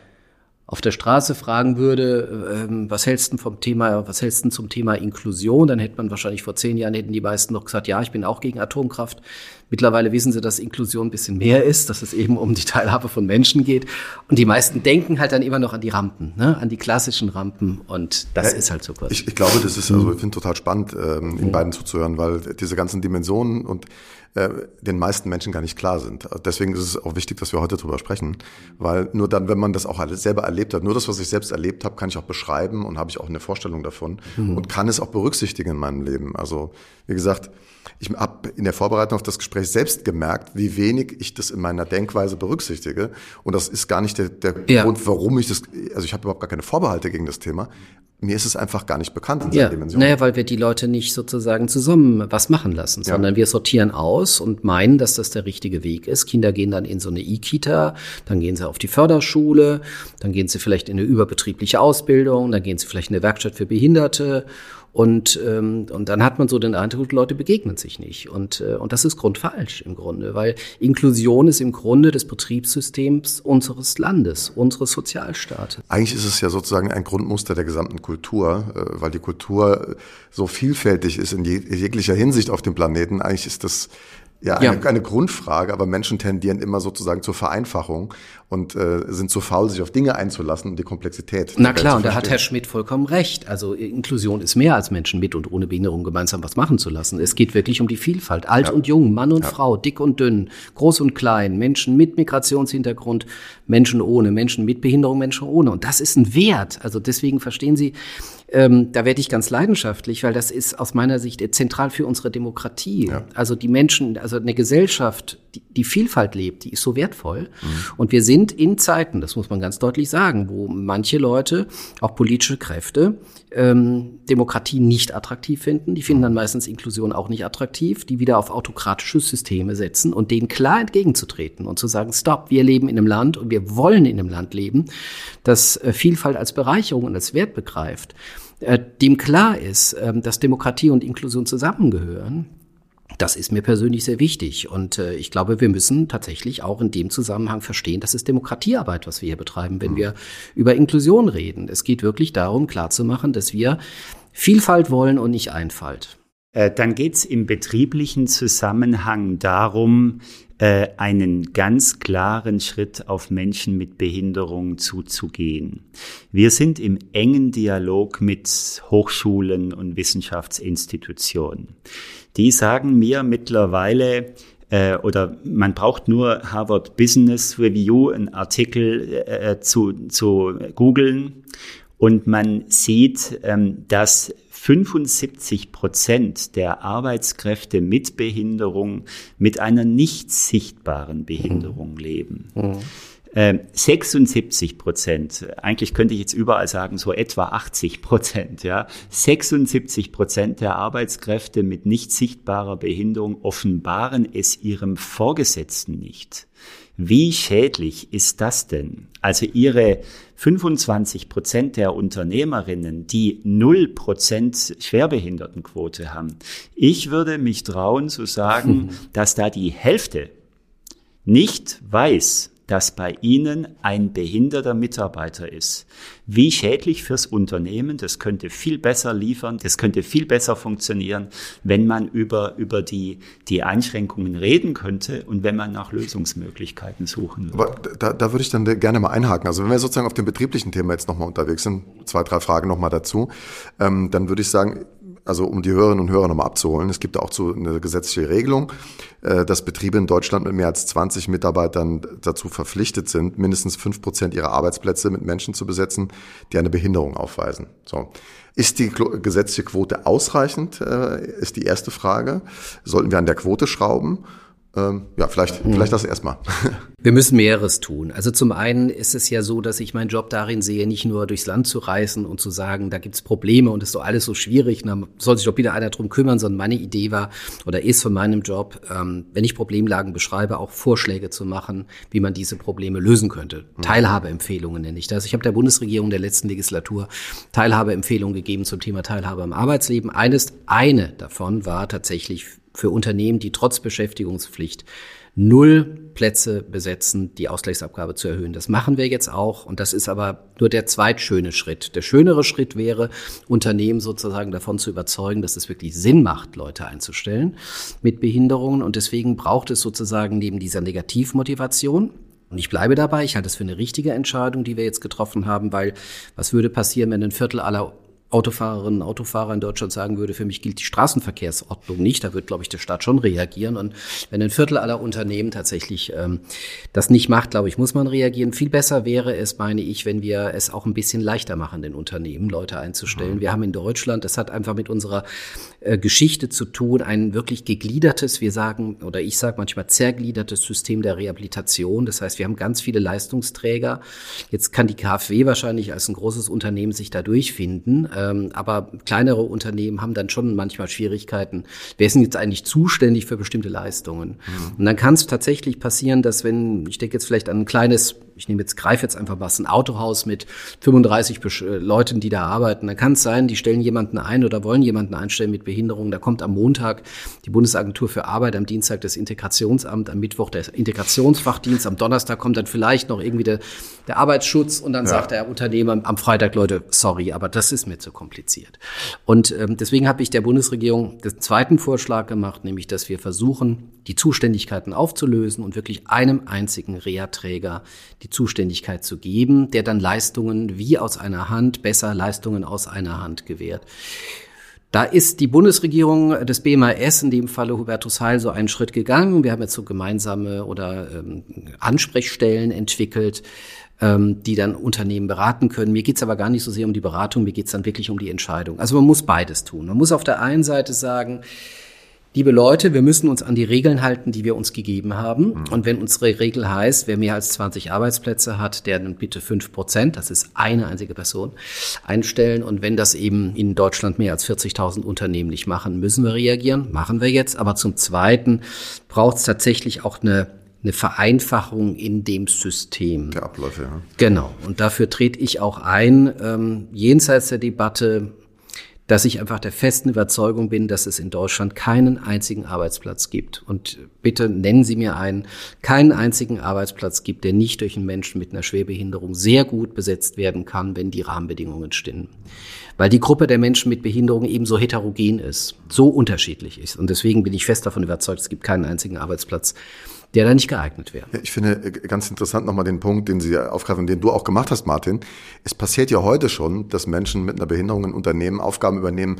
auf der Straße fragen würde, ähm, was hältst du vom Thema, was hältst du zum Thema Inklusion, dann hätte man wahrscheinlich vor zehn Jahren hätten die meisten noch gesagt, ja, ich bin auch gegen Atomkraft. Mittlerweile wissen sie, dass Inklusion ein bisschen mehr ist, dass es eben um die Teilhabe von Menschen geht. Und die meisten denken halt dann immer noch an die Rampen, ne? an die klassischen Rampen. Und das ja, ist halt so kurz. Ich, ich glaube, das ist, also ich finde total spannend, ähm, Ihnen beiden zuzuhören, weil diese ganzen Dimensionen und äh, den meisten Menschen gar nicht klar sind. Deswegen ist es auch wichtig, dass wir heute darüber sprechen, weil nur dann, wenn man das auch alles selber erlebt hat, nur das, was ich selbst erlebt habe, kann ich auch beschreiben und habe ich auch eine Vorstellung davon mhm. und kann es auch berücksichtigen in meinem Leben. Also wie gesagt, ich habe in der Vorbereitung auf das Gespräch selbst gemerkt, wie wenig ich das in meiner Denkweise berücksichtige. Und das ist gar nicht der, der ja. Grund, warum ich das, also ich habe überhaupt gar keine Vorbehalte gegen das Thema mir ist es einfach gar nicht bekannt in ja. Dimension. Naja, weil wir die Leute nicht sozusagen zusammen was machen lassen, sondern ja. wir sortieren aus und meinen, dass das der richtige Weg ist. Kinder gehen dann in so eine E-Kita, dann gehen sie auf die Förderschule, dann gehen sie vielleicht in eine überbetriebliche Ausbildung, dann gehen sie vielleicht in eine Werkstatt für Behinderte und, ähm, und dann hat man so den Eindruck, Leute begegnen sich nicht. Und, äh, und das ist grundfalsch im Grunde, weil Inklusion ist im Grunde des Betriebssystems unseres Landes, unseres Sozialstaates. Eigentlich ist es ja sozusagen ein Grundmuster der gesamten Kultur, äh, weil die Kultur so vielfältig ist in jeglicher Hinsicht auf dem Planeten. Eigentlich ist das ja, eine, ja. eine Grundfrage, aber Menschen tendieren immer sozusagen zur Vereinfachung und äh, sind zu faul, sich auf Dinge einzulassen und die Komplexität. Na klar, und da hat Herr Schmidt vollkommen recht. Also Inklusion ist mehr als Menschen mit und ohne Behinderung gemeinsam was machen zu lassen. Es geht wirklich um die Vielfalt. Alt ja. und jung, Mann und ja. Frau, dick und dünn, groß und klein, Menschen mit Migrationshintergrund, Menschen ohne, Menschen mit Behinderung, Menschen ohne. Und das ist ein Wert. Also deswegen verstehen Sie, ähm, da werde ich ganz leidenschaftlich, weil das ist aus meiner Sicht zentral für unsere Demokratie. Ja. Also die Menschen, also eine Gesellschaft, die, die Vielfalt lebt, die ist so wertvoll. Mhm. Und wir sind in Zeiten, das muss man ganz deutlich sagen, wo manche Leute, auch politische Kräfte, ähm, Demokratie nicht attraktiv finden. Die finden dann meistens Inklusion auch nicht attraktiv, die wieder auf autokratische Systeme setzen und denen klar entgegenzutreten und zu sagen, stopp, wir leben in einem Land und wir wollen in einem Land leben, das äh, Vielfalt als Bereicherung und als Wert begreift. Äh, dem klar ist, ähm, dass Demokratie und Inklusion zusammengehören, das ist mir persönlich sehr wichtig. Und äh, ich glaube, wir müssen tatsächlich auch in dem Zusammenhang verstehen, das ist Demokratiearbeit, was wir hier betreiben, wenn mhm. wir über Inklusion reden. Es geht wirklich darum, klarzumachen, dass wir Vielfalt wollen und nicht Einfalt. Dann geht es im betrieblichen Zusammenhang darum, äh, einen ganz klaren Schritt auf Menschen mit Behinderung zuzugehen. Wir sind im engen Dialog mit Hochschulen und Wissenschaftsinstitutionen. Die sagen mir mittlerweile, äh, oder man braucht nur Harvard Business Review, einen Artikel äh, zu, zu googeln und man sieht, ähm, dass 75 Prozent der Arbeitskräfte mit Behinderung mit einer nicht sichtbaren Behinderung mhm. leben. Mhm. 76 ähm, Prozent, eigentlich könnte ich jetzt überall sagen, so etwa 80 Prozent, ja. 76 Prozent der Arbeitskräfte mit nicht sichtbarer Behinderung offenbaren es ihrem Vorgesetzten nicht. Wie schädlich ist das denn? Also Ihre 25 Prozent der Unternehmerinnen, die 0 Prozent Schwerbehindertenquote haben. Ich würde mich trauen zu sagen, dass da die Hälfte nicht weiß, dass bei Ihnen ein behinderter Mitarbeiter ist. Wie schädlich fürs Unternehmen, das könnte viel besser liefern, das könnte viel besser funktionieren, wenn man über, über die, die Einschränkungen reden könnte und wenn man nach Lösungsmöglichkeiten suchen würde. Aber da, da würde ich dann gerne mal einhaken. Also wenn wir sozusagen auf dem betrieblichen Thema jetzt nochmal unterwegs sind, zwei, drei Fragen nochmal dazu, ähm, dann würde ich sagen, also um die Hörerinnen und Hörer nochmal abzuholen, es gibt auch so eine gesetzliche Regelung, äh, dass Betriebe in Deutschland mit mehr als 20 Mitarbeitern dazu verpflichtet sind, mindestens fünf Prozent ihrer Arbeitsplätze mit Menschen zu besetzen, die eine Behinderung aufweisen. So. Ist die gesetzliche Quote ausreichend, äh, ist die erste Frage. Sollten wir an der Quote schrauben? Ähm, ja, vielleicht, mhm. vielleicht das erstmal. Wir müssen mehreres tun. Also zum einen ist es ja so, dass ich meinen Job darin sehe, nicht nur durchs Land zu reisen und zu sagen, da gibt's Probleme und ist so alles so schwierig, da soll sich doch wieder einer drum kümmern, sondern meine Idee war oder ist von meinem Job, ähm, wenn ich Problemlagen beschreibe, auch Vorschläge zu machen, wie man diese Probleme lösen könnte. Mhm. Teilhabeempfehlungen nenne ich das. Ich habe der Bundesregierung der letzten Legislatur Teilhabeempfehlungen gegeben zum Thema Teilhabe am Arbeitsleben. Eines, eine davon war tatsächlich für Unternehmen, die trotz Beschäftigungspflicht null Plätze besetzen, die Ausgleichsabgabe zu erhöhen. Das machen wir jetzt auch und das ist aber nur der zweitschöne Schritt. Der schönere Schritt wäre, Unternehmen sozusagen davon zu überzeugen, dass es wirklich Sinn macht, Leute einzustellen mit Behinderungen und deswegen braucht es sozusagen neben dieser Negativmotivation und ich bleibe dabei, ich halte es für eine richtige Entscheidung, die wir jetzt getroffen haben, weil was würde passieren, wenn ein Viertel aller Autofahrerinnen und Autofahrer in Deutschland sagen würde, für mich gilt die Straßenverkehrsordnung nicht, da wird, glaube ich, der Staat schon reagieren. Und wenn ein Viertel aller Unternehmen tatsächlich ähm, das nicht macht, glaube ich, muss man reagieren. Viel besser wäre es, meine ich, wenn wir es auch ein bisschen leichter machen, den Unternehmen Leute einzustellen. Mhm. Wir haben in Deutschland, das hat einfach mit unserer äh, Geschichte zu tun, ein wirklich gegliedertes, wir sagen, oder ich sage manchmal zergliedertes System der Rehabilitation. Das heißt, wir haben ganz viele Leistungsträger. Jetzt kann die KfW wahrscheinlich als ein großes Unternehmen sich da durchfinden. Ähm, aber kleinere Unternehmen haben dann schon manchmal Schwierigkeiten. Wer ist denn jetzt eigentlich zuständig für bestimmte Leistungen? Mhm. Und dann kann es tatsächlich passieren, dass wenn, ich denke jetzt vielleicht an ein kleines ich nehme jetzt, greife jetzt einfach was, ein Autohaus mit 35 äh, Leuten, die da arbeiten. Da kann es sein, die stellen jemanden ein oder wollen jemanden einstellen mit Behinderung. Da kommt am Montag die Bundesagentur für Arbeit, am Dienstag das Integrationsamt, am Mittwoch der Integrationsfachdienst, am Donnerstag kommt dann vielleicht noch irgendwie der, der Arbeitsschutz und dann ja. sagt der Unternehmer am Freitag, Leute, sorry, aber das ist mir zu kompliziert. Und ähm, deswegen habe ich der Bundesregierung den zweiten Vorschlag gemacht, nämlich, dass wir versuchen, die Zuständigkeiten aufzulösen und wirklich einem einzigen Reha-Träger die Zuständigkeit zu geben, der dann Leistungen wie aus einer Hand, besser Leistungen aus einer Hand gewährt. Da ist die Bundesregierung des BMAS, in dem Falle Hubertus Heil, so einen Schritt gegangen. Wir haben jetzt so gemeinsame oder ähm, Ansprechstellen entwickelt, ähm, die dann Unternehmen beraten können. Mir geht's aber gar nicht so sehr um die Beratung, mir geht's dann wirklich um die Entscheidung. Also man muss beides tun. Man muss auf der einen Seite sagen, liebe Leute, wir müssen uns an die Regeln halten, die wir uns gegeben haben. Mhm. Und wenn unsere Regel heißt, wer mehr als 20 Arbeitsplätze hat, der dann bitte fünf Prozent, das ist eine einzige Person, einstellen. Und wenn das eben in Deutschland mehr als 40.000 Unternehmen nicht machen, müssen wir reagieren. Machen wir jetzt. Aber zum Zweiten braucht es tatsächlich auch eine eine Vereinfachung in dem System. Der Abläufe, ja. Genau. Und dafür trete ich auch ein, ähm, jenseits der Debatte, dass ich einfach der festen Überzeugung bin, dass es in Deutschland keinen einzigen Arbeitsplatz gibt. Und bitte nennen Sie mir einen, keinen einzigen Arbeitsplatz gibt, der nicht durch einen Menschen mit einer Schwerbehinderung sehr gut besetzt werden kann, wenn die Rahmenbedingungen stimmen. Weil die Gruppe der Menschen mit Behinderung eben so heterogen ist, so unterschiedlich ist. Und deswegen bin ich fest davon überzeugt, es gibt keinen einzigen Arbeitsplatz, der da nicht geeignet wäre. Ich finde äh, ganz interessant nochmal den Punkt, den Sie aufgreifen, den du auch gemacht hast, Martin. Es passiert ja heute schon, dass Menschen mit einer Behinderung in Unternehmen Aufgaben übernehmen,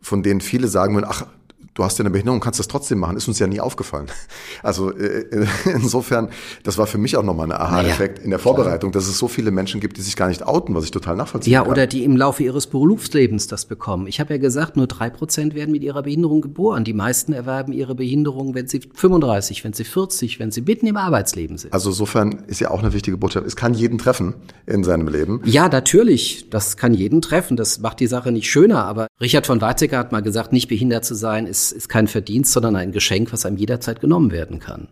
von denen viele sagen würden, ach, du hast ja eine Behinderung, kannst das trotzdem machen, ist uns ja nie aufgefallen. Also äh, insofern, das war für mich auch nochmal ein Aha-Effekt naja, in der Vorbereitung, dass es so viele Menschen gibt, die sich gar nicht outen, was ich total nachvollziehen ja, kann. Ja, oder die im Laufe ihres Berufslebens das bekommen. Ich habe ja gesagt, nur drei Prozent werden mit ihrer Behinderung geboren. Die meisten erwerben ihre Behinderung, wenn sie 35, wenn sie 40, wenn sie mitten im Arbeitsleben sind. Also insofern ist ja auch eine wichtige Botschaft. Es kann jeden treffen in seinem Leben. Ja, natürlich. Das kann jeden treffen. Das macht die Sache nicht schöner. Aber Richard von Weizsäcker hat mal gesagt, nicht behindert zu sein ist, ist kein Verdienst, sondern ein Geschenk, was einem jederzeit genommen werden kann.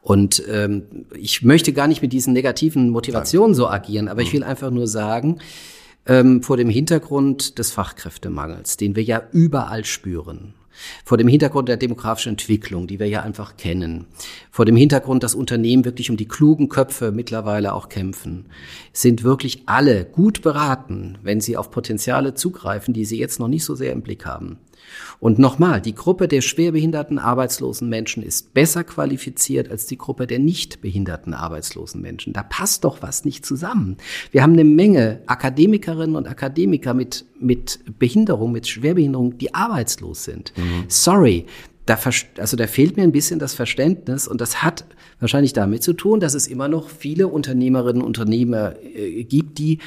Und ähm, ich möchte gar nicht mit diesen negativen Motivationen so agieren, aber mhm. ich will einfach nur sagen, ähm, vor dem Hintergrund des Fachkräftemangels, den wir ja überall spüren, vor dem Hintergrund der demografischen Entwicklung, die wir ja einfach kennen, vor dem Hintergrund, dass Unternehmen wirklich um die klugen Köpfe mittlerweile auch kämpfen, sind wirklich alle gut beraten, wenn sie auf Potenziale zugreifen, die sie jetzt noch nicht so sehr im Blick haben. Und nochmal, die Gruppe der schwerbehinderten arbeitslosen Menschen ist besser qualifiziert als die Gruppe der nicht behinderten arbeitslosen Menschen. Da passt doch was nicht zusammen. Wir haben eine Menge Akademikerinnen und Akademiker mit, mit Behinderung, mit Schwerbehinderung, die arbeitslos sind. Mhm. Sorry. Da, also da fehlt mir ein bisschen das Verständnis und das hat wahrscheinlich damit zu tun, dass es immer noch viele Unternehmerinnen und Unternehmer äh, gibt, die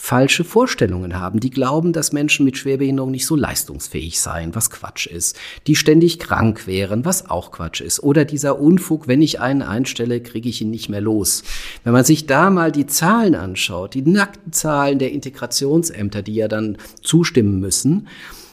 falsche Vorstellungen haben. Die glauben, dass Menschen mit Schwerbehinderung nicht so leistungsfähig seien, was Quatsch ist. Die ständig krank wären, was auch Quatsch ist. Oder dieser Unfug, wenn ich einen einstelle, kriege ich ihn nicht mehr los. Wenn man sich da mal die Zahlen anschaut, die nackten Zahlen der Integrationsämter, die ja dann zustimmen müssen,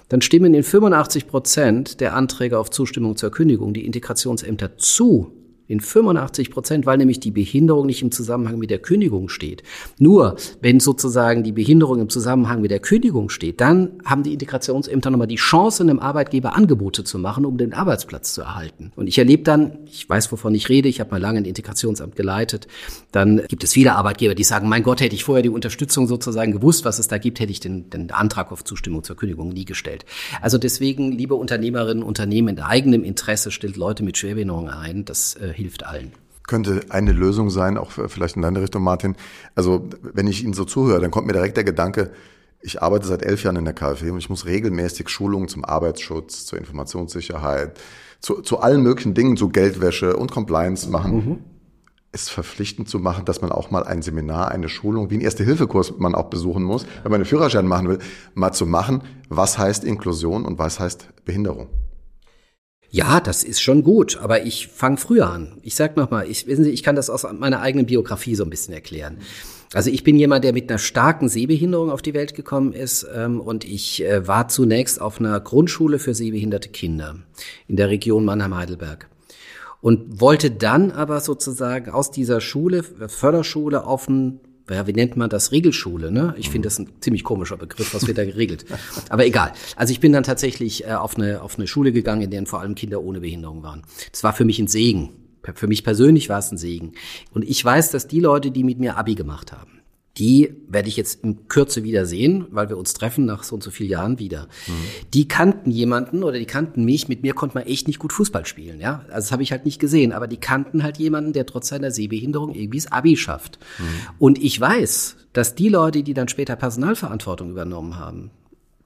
dann stimmen in 85 Prozent der Anträge auf Zustimmung zur Kündigung die Integrationsämter zu, in 85 Prozent, weil nämlich die Behinderung nicht im Zusammenhang mit der Kündigung steht. Nur wenn sozusagen die Behinderung im Zusammenhang mit der Kündigung steht, dann haben die Integrationsämter nochmal die Chance, einem Arbeitgeber Angebote zu machen, um den Arbeitsplatz zu erhalten. Und ich erlebe dann, ich weiß, wovon ich rede, ich habe mal lange ein Integrationsamt geleitet, dann gibt es viele Arbeitgeber, die sagen, mein Gott, hätte ich vorher die Unterstützung sozusagen gewusst, was es da gibt, hätte ich den, den Antrag auf Zustimmung zur Kündigung nie gestellt. Also deswegen, liebe Unternehmerinnen, Unternehmen in eigenem Interesse stellt Leute mit Schwerbehinderung ein. Das äh, hilft allen. Könnte eine Lösung sein, auch vielleicht in deine Richtung, Martin. Also, wenn ich Ihnen so zuhöre, dann kommt mir direkt der Gedanke, ich arbeite seit elf Jahren in der KfW und ich muss regelmäßig Schulungen zum Arbeitsschutz, zur Informationssicherheit, zu, zu allen möglichen Dingen, zu Geldwäsche und Compliance machen. Mhm. Es verpflichtend zu machen, dass man auch mal ein Seminar, eine Schulung, wie ein Erste-Hilfe-Kurs man auch besuchen muss, wenn man einen Führerschein machen will, mal zu machen, was heißt Inklusion und was heißt Behinderung. Ja, das ist schon gut, aber ich fange früher an. Ich sag noch mal, ich wissen Sie, ich kann das aus meiner eigenen Biografie so ein bisschen erklären. Also ich bin jemand, der mit einer starken Sehbehinderung auf die Welt gekommen ist ähm, und ich äh, war zunächst auf einer Grundschule für sehbehinderte Kinder in der Region Mannheim-Heidelberg und wollte dann aber sozusagen aus dieser Schule, Förderschule, auf ein ja, wie nennt man das? Regelschule, ne? Ich finde das ein ziemlich komischer Begriff, was wird da geregelt. Aber egal. Also ich bin dann tatsächlich äh, auf, eine, auf eine Schule gegangen, in der vor allem Kinder ohne Behinderung waren. Das war für mich ein Segen. Für mich persönlich war es ein Segen. Und ich weiß, dass die Leute, die mit mir Abi gemacht haben, die werde ich jetzt in Kürze wieder sehen, weil wir uns treffen nach so und so vielen Jahren wieder. Mhm. Die kannten jemanden oder die kannten mich. Mit mir konnte man echt nicht gut Fußball spielen, ja. Also das habe ich halt nicht gesehen. Aber die kannten halt jemanden, der trotz seiner Sehbehinderung irgendwie das Abi schafft. Mhm. Und ich weiß, dass die Leute, die dann später Personalverantwortung übernommen haben,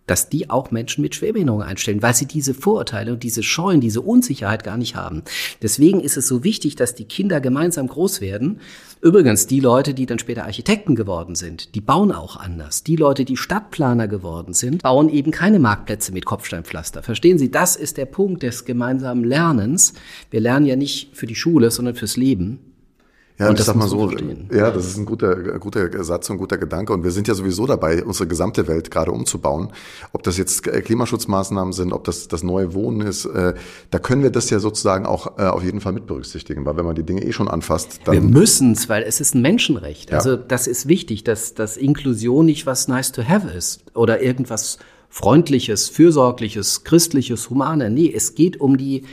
dass die auch Menschen mit Schwerbehinderung einstellen, weil sie diese Vorurteile und diese Scheuen, diese Unsicherheit gar nicht haben. Deswegen ist es so wichtig, dass die Kinder gemeinsam groß werden. Übrigens, die Leute, die dann später Architekten geworden sind, die bauen auch anders. Die Leute, die Stadtplaner geworden sind, bauen eben keine Marktplätze mit Kopfsteinpflaster. Verstehen Sie, das ist der Punkt des gemeinsamen Lernens. Wir lernen ja nicht für die Schule, sondern fürs Leben. Ja, und ich sag mal so, ja, das ist ein guter, guter Satz und ein guter Gedanke. Und wir sind ja sowieso dabei, unsere gesamte Welt gerade umzubauen. Ob das jetzt Klimaschutzmaßnahmen sind, ob das das neue Wohnen ist, äh, da können wir das ja sozusagen auch äh, auf jeden Fall mit berücksichtigen. Weil wenn man die Dinge eh schon anfasst, dann... Wir müssen es, weil es ist ein Menschenrecht. Ja. Also das ist wichtig, dass, dass Inklusion nicht was nice to have ist oder irgendwas Freundliches, Fürsorgliches, Christliches, Humane. Nee, es geht um die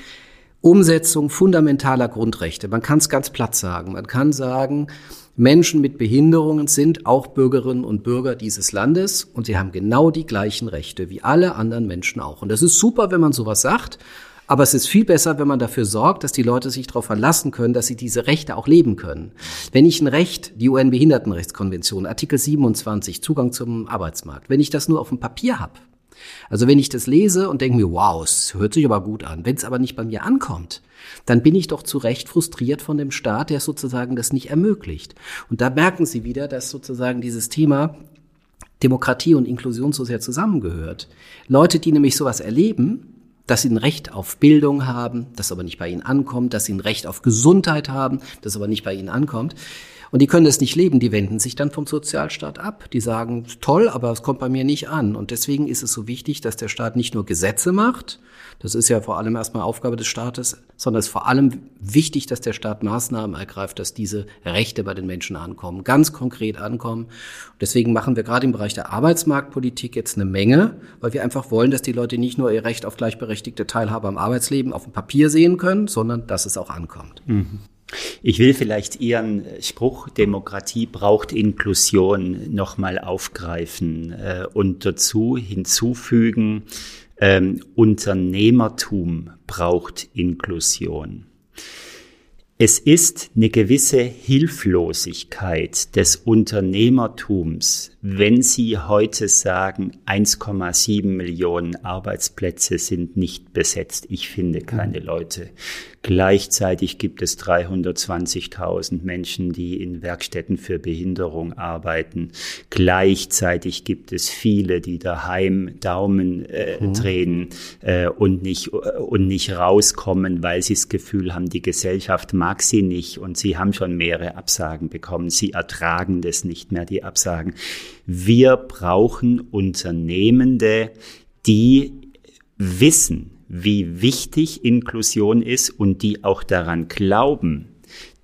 Umsetzung fundamentaler Grundrechte. Man kann es ganz platt sagen. Man kann sagen, Menschen mit Behinderungen sind auch Bürgerinnen und Bürger dieses Landes und sie haben genau die gleichen Rechte wie alle anderen Menschen auch. Und das ist super, wenn man sowas sagt. Aber es ist viel besser, wenn man dafür sorgt, dass die Leute sich darauf verlassen können, dass sie diese Rechte auch leben können. Wenn ich ein Recht, die UN-Behindertenrechtskonvention, Artikel 27, Zugang zum Arbeitsmarkt, wenn ich das nur auf dem Papier habe, Also wenn ich das lese und denke mir, wow, es hört sich aber gut an, wenn es aber nicht bei mir ankommt, dann bin ich doch zu Recht frustriert von dem Staat, der sozusagen das nicht ermöglicht. Und da merken Sie wieder, dass sozusagen dieses Thema Demokratie und Inklusion so sehr zusammengehört. Leute, die nämlich sowas erleben, dass sie ein Recht auf Bildung haben, das aber nicht bei ihnen ankommt, dass sie ein Recht auf Gesundheit haben, das aber nicht bei ihnen ankommt, und die können es nicht leben, die wenden sich dann vom Sozialstaat ab. Die sagen, toll, aber es kommt bei mir nicht an. Und deswegen ist es so wichtig, dass der Staat nicht nur Gesetze macht, das ist ja vor allem erstmal Aufgabe des Staates, sondern es ist vor allem wichtig, dass der Staat Maßnahmen ergreift, dass diese Rechte bei den Menschen ankommen, ganz konkret ankommen. deswegen machen wir gerade im Bereich der Arbeitsmarktpolitik jetzt eine Menge, weil wir einfach wollen, dass die Leute nicht nur ihr Recht auf gleichberechtigte Teilhabe am Arbeitsleben auf dem Papier sehen können, sondern dass es auch ankommt. Mhm. Ich will vielleicht Ihren Spruch, Demokratie braucht Inklusion, nochmal aufgreifen äh, und dazu hinzufügen, ähm, Unternehmertum braucht Inklusion. Es ist eine gewisse Hilflosigkeit des Unternehmertums, wenn Sie heute sagen, 1,7 Millionen Arbeitsplätze sind nicht besetzt. Ich finde keine Leute. Gleichzeitig gibt es 320.000 Menschen, die in Werkstätten für Behinderung arbeiten. Gleichzeitig gibt es viele, die daheim Daumen äh, mhm. drehen äh, und, nicht, äh, und nicht rauskommen, weil sie das Gefühl haben, die Gesellschaft mag sie nicht und sie haben schon mehrere Absagen bekommen. Sie ertragen das nicht mehr, die Absagen. Wir brauchen Unternehmende, die wissen, wie wichtig Inklusion ist und die auch daran glauben,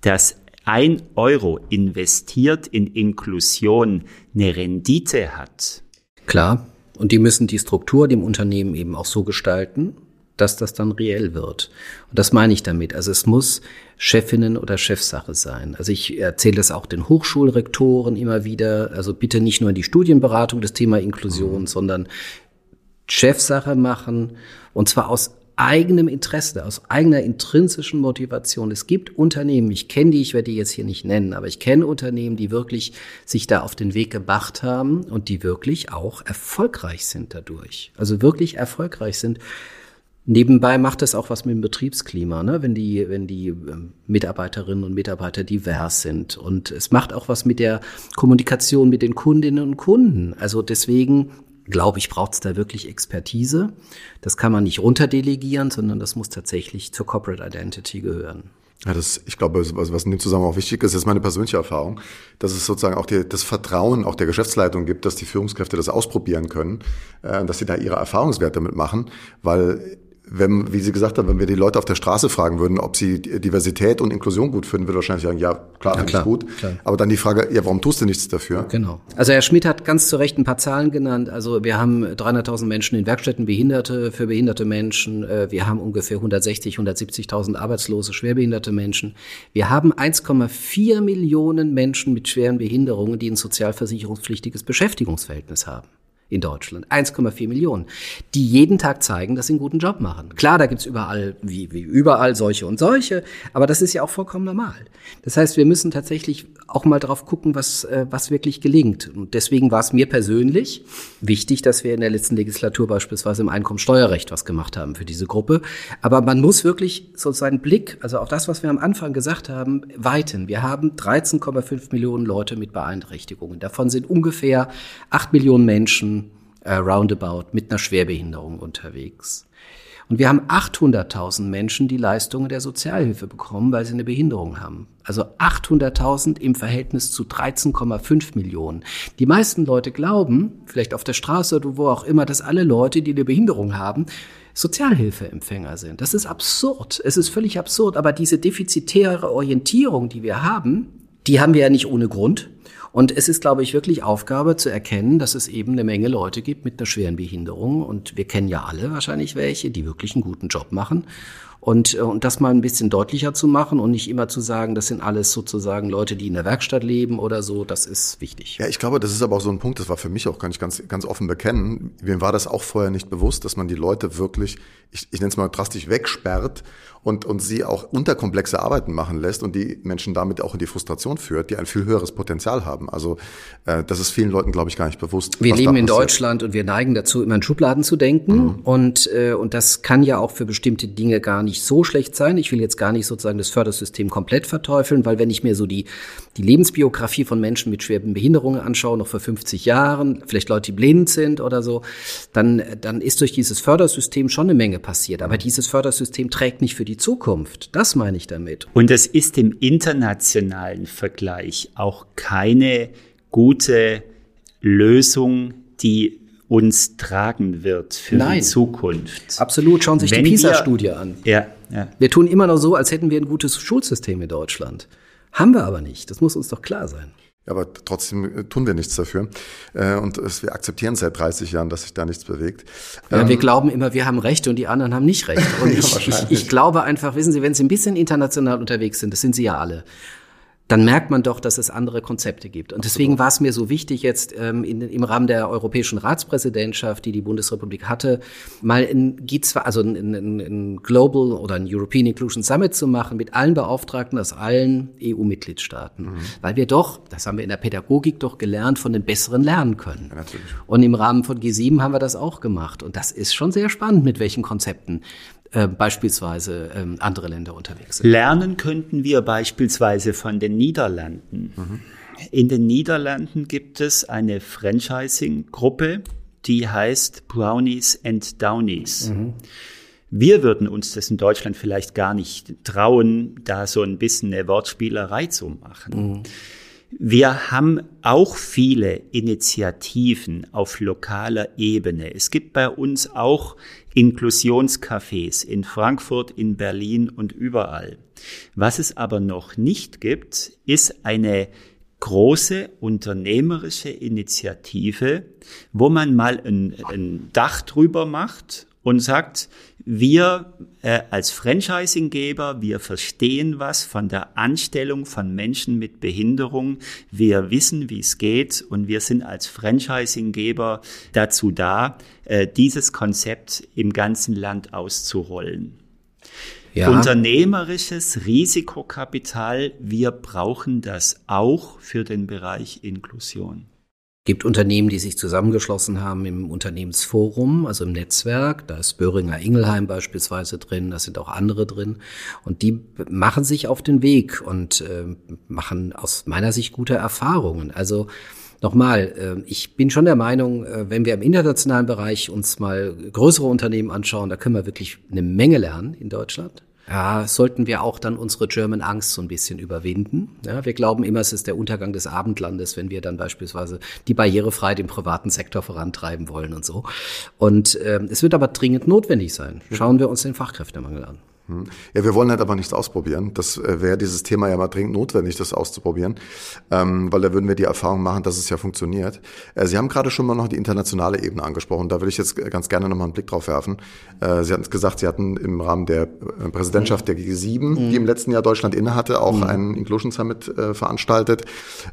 dass ein Euro investiert in Inklusion eine Rendite hat. Klar. Und die müssen die Struktur dem Unternehmen eben auch so gestalten, dass das dann reell wird. Und das meine ich damit. Also es muss Chefinnen oder Chefsache sein. Also ich erzähle das auch den Hochschulrektoren immer wieder. Also bitte nicht nur in die Studienberatung das Thema Inklusion, mhm. sondern Chefsache machen und zwar aus eigenem Interesse, aus eigener intrinsischen Motivation. Es gibt Unternehmen, ich kenne die, ich werde die jetzt hier nicht nennen, aber ich kenne Unternehmen, die wirklich sich da auf den Weg gemacht haben und die wirklich auch erfolgreich sind dadurch. Also wirklich erfolgreich sind. Nebenbei macht es auch was mit dem Betriebsklima, ne? wenn die, wenn die ähm, Mitarbeiterinnen und Mitarbeiter divers sind. Und es macht auch was mit der Kommunikation mit den Kundinnen und Kunden. Also deswegen glaube ich, braucht es da wirklich Expertise. Das kann man nicht runterdelegieren, sondern das muss tatsächlich zur Corporate Identity gehören. Ja, das, ich glaube, was, was in dem Zusammenhang auch wichtig ist, ist meine persönliche Erfahrung, dass es sozusagen auch die, das Vertrauen auch der Geschäftsleitung gibt, dass die Führungskräfte das ausprobieren können, äh, dass sie da ihre Erfahrungswerte mitmachen, weil wenn, wie Sie gesagt haben, wenn wir die Leute auf der Straße fragen würden, ob sie Diversität und Inklusion gut finden, würde wahrscheinlich sagen, ja, klar, ja, klar, gut. Klar. Aber dann die Frage, ja, warum tust du nichts dafür? Genau. Also Herr Schmidt hat ganz zu Recht ein paar Zahlen genannt. Also wir haben 300.000 Menschen in Werkstätten, Behinderte, für behinderte Menschen. Äh, wir haben ungefähr 160, 170.000 arbeitslose, schwerbehinderte Menschen. Wir haben 1,4 Millionen Menschen mit schweren Behinderungen, die ein sozialversicherungspflichtiges Beschäftigungsverhältnis haben in Deutschland. 1,4 Millionen, die jeden Tag zeigen, dass sie einen guten Job machen. Klar, da gibt's überall, wie, wie überall, solche und solche, aber das ist ja auch vollkommen normal. Das heißt, wir müssen tatsächlich auch mal drauf gucken, was, äh, was wirklich gelingt. Und deswegen war es mir persönlich wichtig, dass wir in der letzten Legislatur beispielsweise im Einkommensteuerrecht was gemacht haben für diese Gruppe. Aber man muss wirklich so seinen Blick, also auf das, was wir am Anfang gesagt haben, weiten. Wir haben 13,5 Millionen Leute mit Beeinträchtigungen. Davon sind ungefähr 8 Millionen Menschen äh, roundabout mit einer Schwerbehinderung unterwegs. Und wir haben 800.000 Menschen, die Leistungen der Sozialhilfe bekommen, weil sie eine Behinderung haben. Also 800.000 im Verhältnis zu 13,5 Millionen. Die meisten Leute glauben, vielleicht auf der Straße oder wo auch immer, dass alle Leute, die eine Behinderung haben, Sozialhilfeempfänger sind. Das ist absurd. Es ist völlig absurd. Aber diese defizitäre Orientierung, die wir haben, die haben wir ja nicht ohne Grund. Und es ist, glaube ich, wirklich Aufgabe zu erkennen, dass es eben eine Menge Leute gibt mit einer schweren Behinderung. Und wir kennen ja alle wahrscheinlich welche, die wirklich einen guten Job machen. Und, äh, und das mal ein bisschen deutlicher zu machen und nicht immer zu sagen, das sind alles sozusagen Leute, die in der Werkstatt leben oder so, das ist wichtig. Ja, ich glaube, das ist aber auch so ein Punkt, das war für mich auch, kann ich ganz, ganz offen bekennen. Mir war das auch vorher nicht bewusst, dass man die Leute wirklich, ich, ich nenne es mal drastisch, wegsperrt und, und sie auch unterkomplexe Arbeiten machen lässt und die Menschen damit auch in die Frustration führt, die ein viel höheres Potenzial haben. Also äh, das ist vielen Leuten, glaube ich, gar nicht bewusst. Wir leben in Deutschland und wir neigen dazu, immer in Schubladen zu denken. Mhm. Und, äh, und das kann ja auch für bestimmte Dinge gar nicht so schlecht sein. Ich will jetzt gar nicht sozusagen das Fördersystem komplett verteufeln, weil wenn ich mir so die, die Lebensbiografie von Menschen mit schweren Behinderungen anschaue, noch vor 50 Jahren, vielleicht Leute, die blind sind oder so, dann, dann ist durch dieses Fördersystem schon eine Menge passiert. Aber dieses Fördersystem trägt nicht für die Zukunft. Das meine ich damit. Und es ist im internationalen Vergleich auch keine gute Lösung, die uns tragen wird für Nein, die Zukunft. Absolut. Schauen Sie sich Wenn die PISA-Studie an. Ja, ja. Wir tun immer noch so, als hätten wir ein gutes Schulsystem in Deutschland. Haben wir aber nicht. Das muss uns doch klar sein. Aber trotzdem äh, tun wir nichts dafür. Äh, und wir akzeptieren seit 30 Jahren, dass sich da nichts bewegt. Ja, wir ähm, glauben immer, wir haben Recht und die anderen haben nicht Recht. Und ich, ich, ich glaube einfach, wissen Sie, wenn Sie ein bisschen international unterwegs sind, das sind Sie ja alle, dann merkt man doch, dass es andere Konzepte gibt. Und deswegen war es mir so wichtig, jetzt ähm, in, im Rahmen der europäischen Ratspräsidentschaft, die die Bundesrepublik hatte, mal ein G2, also ein, ein, ein Global oder ein European Inclusion Summit zu machen mit allen Beauftragten aus allen EU-Mitgliedstaaten. Mhm. Weil wir doch, das haben wir in der Pädagogik doch gelernt, von den Besseren lernen können. Ja, Und im Rahmen von G7 haben wir das auch gemacht. Und das ist schon sehr spannend, mit welchen Konzepten äh, beispielsweise ähm, andere Länder unterwegs sind. Lernen könnten wir beispielsweise von den Niederlanden. Mhm. In den Niederlanden gibt es eine Franchising-Gruppe, die heißt Brownies and Downies. Mhm. Wir würden uns das in Deutschland vielleicht gar nicht trauen, da so ein bisschen eine Wortspielerei zu machen. Mhm. Wir haben auch viele Initiativen auf lokaler Ebene. Es gibt bei uns auch Inklusionscafés in Frankfurt, in Berlin und überall. Was es aber noch nicht gibt, ist eine große unternehmerische Initiative, wo man mal ein, ein Dach drüber macht und sagt, wir äh, als Franchisinggeber, wir verstehen was von der Anstellung von Menschen mit Behinderung, wir wissen, wie es geht und wir sind als Franchisinggeber dazu da, äh, dieses Konzept im ganzen Land auszurollen. Ja. Unternehmerisches Risikokapital, wir brauchen das auch für den Bereich Inklusion gibt Unternehmen, die sich zusammengeschlossen haben im Unternehmensforum, also im Netzwerk. Da ist Böhringer Ingelheim beispielsweise drin, da sind auch andere drin. Und die machen sich auf den Weg und äh, machen aus meiner Sicht gute Erfahrungen. Also Nochmal, äh, ich bin schon der Meinung, äh, wenn wir im internationalen Bereich uns mal größere Unternehmen anschauen, da können wir wirklich eine Menge lernen in Deutschland. Ja, sollten wir auch dann unsere German Angst so ein bisschen überwinden. Ja, wir glauben immer, es ist der Untergang des Abendlandes, wenn wir dann beispielsweise die Barrierefreiheit im privaten Sektor vorantreiben wollen und so. Und äh, es wird aber dringend notwendig sein. Schauen wir uns den Fachkräftemangel an. Hm. Ja, wir wollen halt aber nichts ausprobieren. Das äh, wäre dieses Thema ja mal dringend notwendig, das auszuprobieren, ähm, weil da würden wir die Erfahrung machen, dass es ja funktioniert. Äh, Sie haben gerade schon mal noch die internationale Ebene angesprochen. Da würde ich jetzt ganz gerne noch mal einen Blick drauf werfen. Äh, Sie hatten es gesagt, Sie hatten im Rahmen der äh, Präsidentschaft der G7, mhm. die im letzten Jahr Deutschland innehatte, auch mhm. einen Inclusion Summit äh, veranstaltet.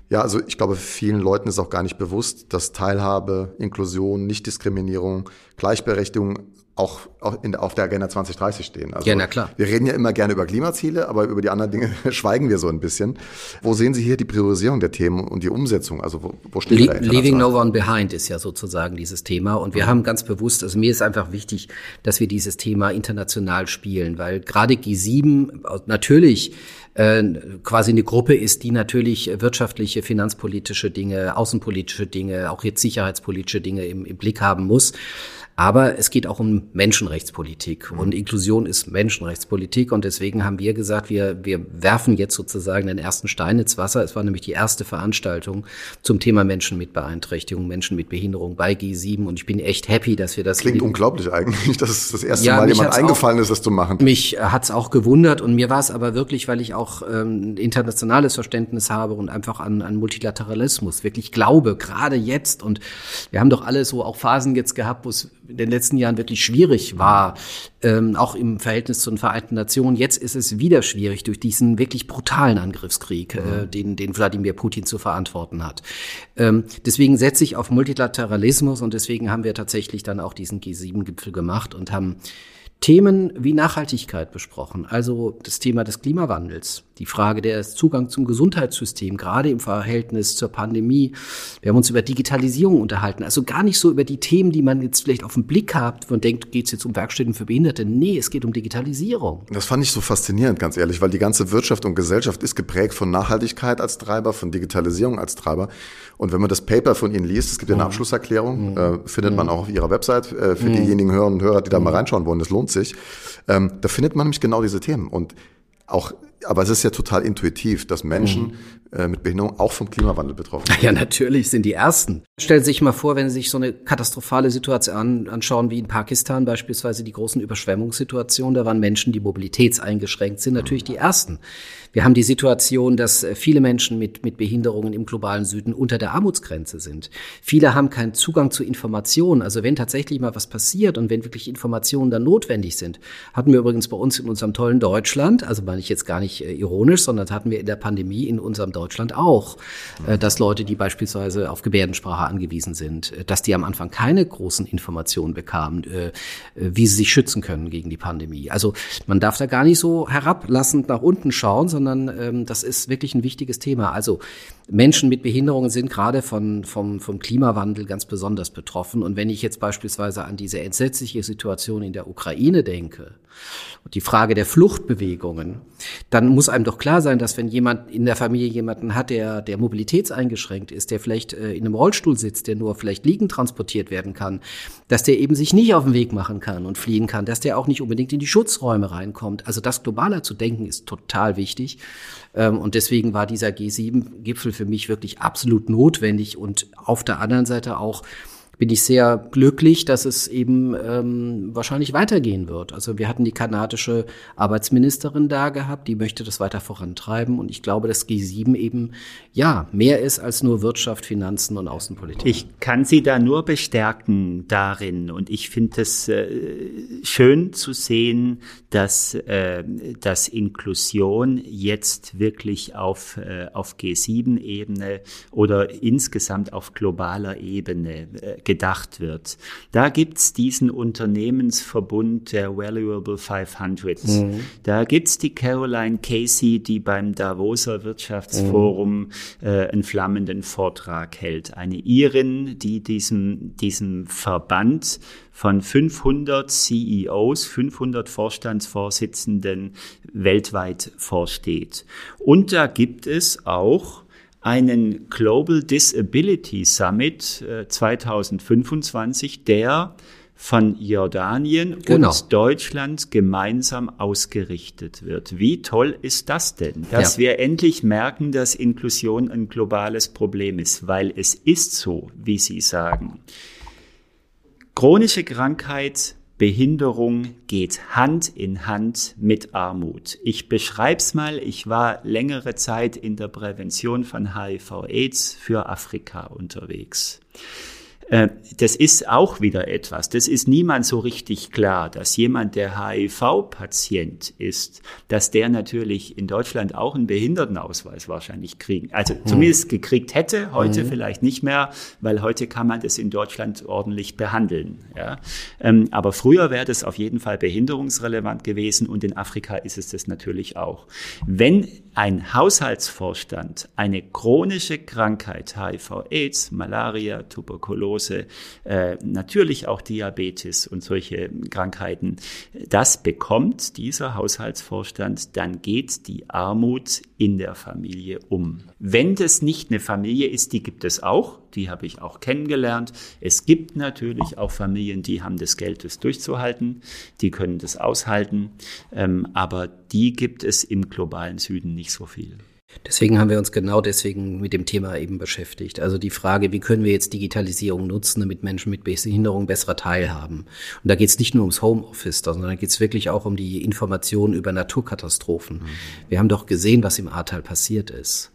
Ja, also ich glaube, vielen Leuten ist auch gar nicht bewusst, dass Teilhabe, Inklusion, Nichtdiskriminierung, Gleichberechtigung auch in, auf der Agenda 2030 stehen. Also ja, na klar. Wir reden ja immer gerne über Klimaziele, aber über die anderen Dinge schweigen wir so ein bisschen. Wo sehen Sie hier die Priorisierung der Themen und die Umsetzung? Also wo, wo steht Le da Leaving no one behind ist ja sozusagen dieses Thema. Und wir haben ganz bewusst, also mir ist einfach wichtig, dass wir dieses Thema international spielen, weil gerade G7 natürlich äh, quasi eine Gruppe ist, die natürlich wirtschaftliche, finanzpolitische Dinge, außenpolitische Dinge, auch jetzt sicherheitspolitische Dinge im, im Blick haben muss. Aber es geht auch um Menschenrechtspolitik und Inklusion ist Menschenrechtspolitik und deswegen haben wir gesagt, wir, wir werfen jetzt sozusagen den ersten Stein ins Wasser. Es war nämlich die erste Veranstaltung zum Thema Menschen mit Beeinträchtigung, Menschen mit Behinderung bei G7 und ich bin echt happy, dass wir das. Klingt unglaublich eigentlich, dass es das erste ja, Mal jemand eingefallen auch, ist, das zu machen. Mich hat's auch gewundert und mir war es aber wirklich, weil ich auch ähm, internationales Verständnis habe und einfach an, an Multilateralismus wirklich glaube, gerade jetzt und wir haben doch alle so auch Phasen jetzt gehabt, wo es in den letzten Jahren wirklich schwierig war, ähm, auch im Verhältnis zu den Vereinten Nationen. Jetzt ist es wieder schwierig durch diesen wirklich brutalen Angriffskrieg, äh, den, den Wladimir Putin zu verantworten hat. Ähm, deswegen setze ich auf Multilateralismus und deswegen haben wir tatsächlich dann auch diesen G7-Gipfel gemacht und haben Themen wie Nachhaltigkeit besprochen, also das Thema des Klimawandels, die Frage des Zugang zum Gesundheitssystem, gerade im Verhältnis zur Pandemie. Wir haben uns über Digitalisierung unterhalten, also gar nicht so über die Themen, die man jetzt vielleicht auf den Blick hat und denkt, geht es jetzt um Werkstätten für Behinderte? Nee, es geht um Digitalisierung. Das fand ich so faszinierend, ganz ehrlich, weil die ganze Wirtschaft und Gesellschaft ist geprägt von Nachhaltigkeit als Treiber, von Digitalisierung als Treiber. Und wenn man das Paper von Ihnen liest, es gibt ja eine mhm. Abschlusserklärung, mhm. äh, findet man mhm. auch auf Ihrer Website äh, für diejenigen Hörer und Hörer, die da mal reinschauen wollen, das lohnt sich. Ähm, da findet man nämlich genau diese Themen. Und auch aber es ist ja total intuitiv, dass Menschen mhm. Äh, mit Behinderung auch vom Klimawandel betroffen sind. Ja, natürlich sind die Ersten. Stellen Sie sich mal vor, wenn Sie sich so eine katastrophale Situation anschauen wie in Pakistan beispielsweise die großen Überschwemmungssituationen, da waren Menschen, die mobilitätseingeschränkt sind, natürlich die Ersten. Wir haben die Situation, dass äh, viele Menschen mit, mit Behinderungen im globalen Süden unter der Armutsgrenze sind. Viele haben keinen Zugang zu Informationen. Also wenn tatsächlich mal was passiert und wenn wirklich Informationen dann notwendig sind, hatten wir übrigens bei uns in unserem tollen Deutschland, also meine ich jetzt gar nicht äh, ironisch, sondern hatten wir in der Pandemie in unserem Deutschland auch, äh, dass Leute, die beispielsweise auf Gebärdensprache angewiesen sind, äh, dass die am Anfang keine großen Informationen bekamen, äh, wie sie sich schützen können gegen die Pandemie. Also man darf da gar nicht so herablassend nach unten schauen, sondern ähm, das ist wirklich ein wichtiges Thema. Also Menschen mit Behinderungen sind gerade von, vom, vom Klimawandel ganz besonders betroffen. Und wenn ich jetzt beispielsweise an diese entsetzliche Situation in der Ukraine denke, und die Frage der Fluchtbewegungen, dann muss einem doch klar sein, dass wenn jemand in der Familie jemanden hat, der, der mobilitätseingeschränkt ist, der vielleicht äh, in einem Rollstuhl sitzt, der nur vielleicht liegend transportiert werden kann, dass der eben sich nicht auf den Weg machen kann und fliehen kann, dass der auch nicht unbedingt in die Schutzräume reinkommt. Also das globaler zu denken ist total wichtig. Ähm, und deswegen war dieser G7-Gipfel für mich wirklich absolut notwendig und auf der anderen Seite auch bin ich sehr glücklich, dass es eben ähm, wahrscheinlich weitergehen wird. Also wir hatten die kanadische Arbeitsministerin da gehabt, die möchte das weiter vorantreiben und ich glaube, dass G7 eben ja mehr ist als nur Wirtschaft, Finanzen und Außenpolitik. Ich kann Sie da nur bestärken darin und ich finde es äh, schön zu sehen, dass, äh, dass Inklusion jetzt wirklich auf, äh, auf G7-Ebene oder insgesamt auf globaler Ebene äh, gedacht wird. Da gibt's diesen Unternehmensverbund der Valuable 500. Mhm. Da gibt's die Caroline Casey, die beim Davoser Wirtschaftsforum mhm. äh, einen flammenden Vortrag hält. Eine Irin, die diesem, diesem Verband von 500 CEOs, 500 Vorstandsvorsitzenden weltweit vorsteht. Und da gibt es auch einen Global Disability Summit äh, 2025, der von Jordanien genau. und Deutschland gemeinsam ausgerichtet wird. Wie toll ist das denn? Dass ja. wir endlich merken, dass Inklusion ein globales Problem ist, weil es ist so, wie Sie sagen. Chronische Krankheit Behinderung geht Hand in Hand mit Armut. Ich beschreib's mal, ich war längere Zeit in der Prävention von HIV-Aids für Afrika unterwegs. Äh, das ist auch wieder etwas, das ist niemand so richtig klar, dass jemand, der HIV-Patient ist, dass der natürlich in Deutschland auch einen Behindertenausweis wahrscheinlich kriegen, also hm. zumindest gekriegt hätte, heute hm. vielleicht nicht mehr, weil heute kann man das in Deutschland ordentlich behandeln. Ja? Ähm, aber früher wäre das auf jeden Fall behinderungsrelevant gewesen und in Afrika ist es das natürlich auch. Wenn ein Haushaltsvorstand eine chronische Krankheit, HIV-Aids, Malaria, Tuberkulose, äh, natürlich auch Diabetes und solche Krankheiten, das bekommt dieser Haushaltsvorstand, dann geht die Armut in der Familie um. Wenn das nicht eine Familie ist, die gibt es auch, die habe ich auch kennengelernt. Es gibt natürlich auch Familien, die haben das Geld, das durchzuhalten, die können das aushalten, ähm, aber die gibt es im globalen Süden nicht so viel. Deswegen haben wir uns genau deswegen mit dem Thema eben beschäftigt. Also die Frage, wie können wir jetzt Digitalisierung nutzen, damit Menschen mit Behinderung besserer teilhaben. Und da geht es nicht nur ums Homeoffice, sondern da geht es wirklich auch um die Informationen über Naturkatastrophen. Mhm. Wir haben doch gesehen, was im Ahrtal passiert ist.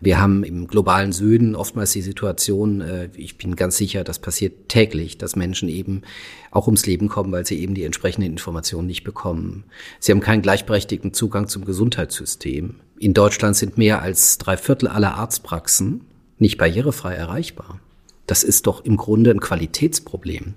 Wir haben im globalen Süden oftmals die Situation, äh, ich bin ganz sicher, das passiert täglich, dass Menschen eben auch ums Leben kommen, weil sie eben die entsprechenden Informationen nicht bekommen. Sie haben keinen gleichberechtigten Zugang zum Gesundheitssystem. In Deutschland sind mehr als drei Viertel aller Arztpraxen nicht barrierefrei erreichbar. Das ist doch im Grunde ein Qualitätsproblem.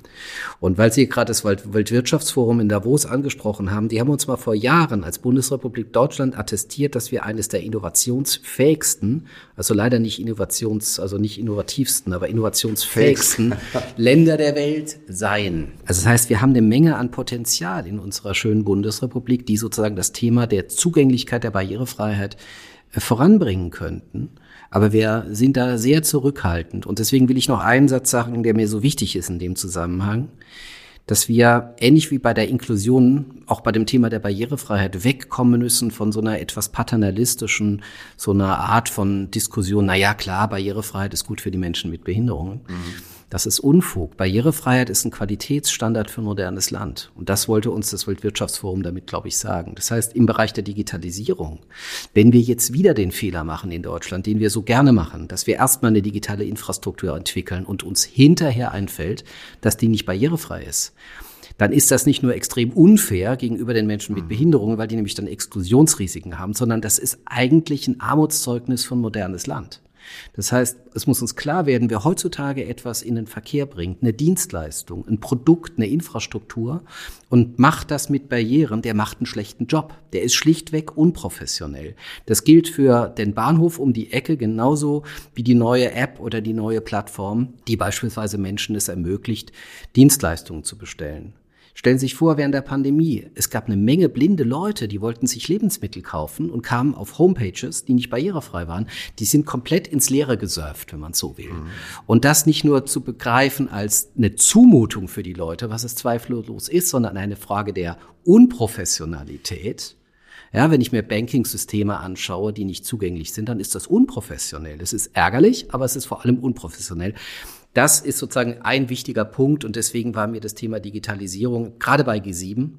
Und weil Sie gerade das Weltwirtschaftsforum in Davos angesprochen haben, die haben uns mal vor Jahren als Bundesrepublik Deutschland attestiert, dass wir eines der innovationsfähigsten, also leider nicht innovations, also nicht innovativsten, aber innovationsfähigsten Länder der Welt seien. Also das heißt, wir haben eine Menge an Potenzial in unserer schönen Bundesrepublik, die sozusagen das Thema der Zugänglichkeit der Barrierefreiheit äh, voranbringen könnten. Aber wir sind da sehr zurückhaltend. Und deswegen will ich noch einen Satz sagen, der mir so wichtig ist in dem Zusammenhang, dass wir ähnlich wie bei der Inklusion auch bei dem Thema der Barrierefreiheit wegkommen müssen von so einer etwas paternalistischen, so einer Art von Diskussion. Na ja, klar, Barrierefreiheit ist gut für die Menschen mit Behinderungen. Mhm das ist Unfug. Barrierefreiheit ist ein Qualitätsstandard für ein modernes Land. Und das wollte uns das Weltwirtschaftsforum damit, glaube ich, sagen. Das heißt, im Bereich der Digitalisierung, wenn wir jetzt wieder den Fehler machen in Deutschland, den wir so gerne machen, dass wir erstmal eine digitale Infrastruktur entwickeln und uns hinterher einfällt, dass die nicht barrierefrei ist, dann ist das nicht nur extrem unfair gegenüber den Menschen mit mhm. Behinderungen, weil die nämlich dann Exklusionsrisiken haben, sondern das ist eigentlich ein Armutszeugnis von modernes Land. Das heißt, es muss uns klar werden, wer heutzutage etwas in den Verkehr bringt, eine Dienstleistung, ein Produkt, eine Infrastruktur und macht das mit Barrieren, der macht einen schlechten Job. Der ist schlichtweg unprofessionell. Das gilt für den Bahnhof um die Ecke genauso wie die neue App oder die neue Plattform, die beispielsweise Menschen es ermöglicht, Dienstleistungen zu bestellen. Stellen Sie sich vor, während der Pandemie, es gab eine Menge blinde Leute, die wollten sich Lebensmittel kaufen und kamen auf Homepages, die nicht barrierefrei waren. Die sind komplett ins Leere gesurft, wenn man so will. Mhm. Und das nicht nur zu begreifen als eine Zumutung für die Leute, was es zweifellos ist, sondern eine Frage der Unprofessionalität. Ja, wenn ich mir Banking-Systeme anschaue, die nicht zugänglich sind, dann ist das unprofessionell. Es ist ärgerlich, aber es ist vor allem unprofessionell. Das ist sozusagen ein wichtiger Punkt und deswegen war mir das Thema Digitalisierung gerade bei G7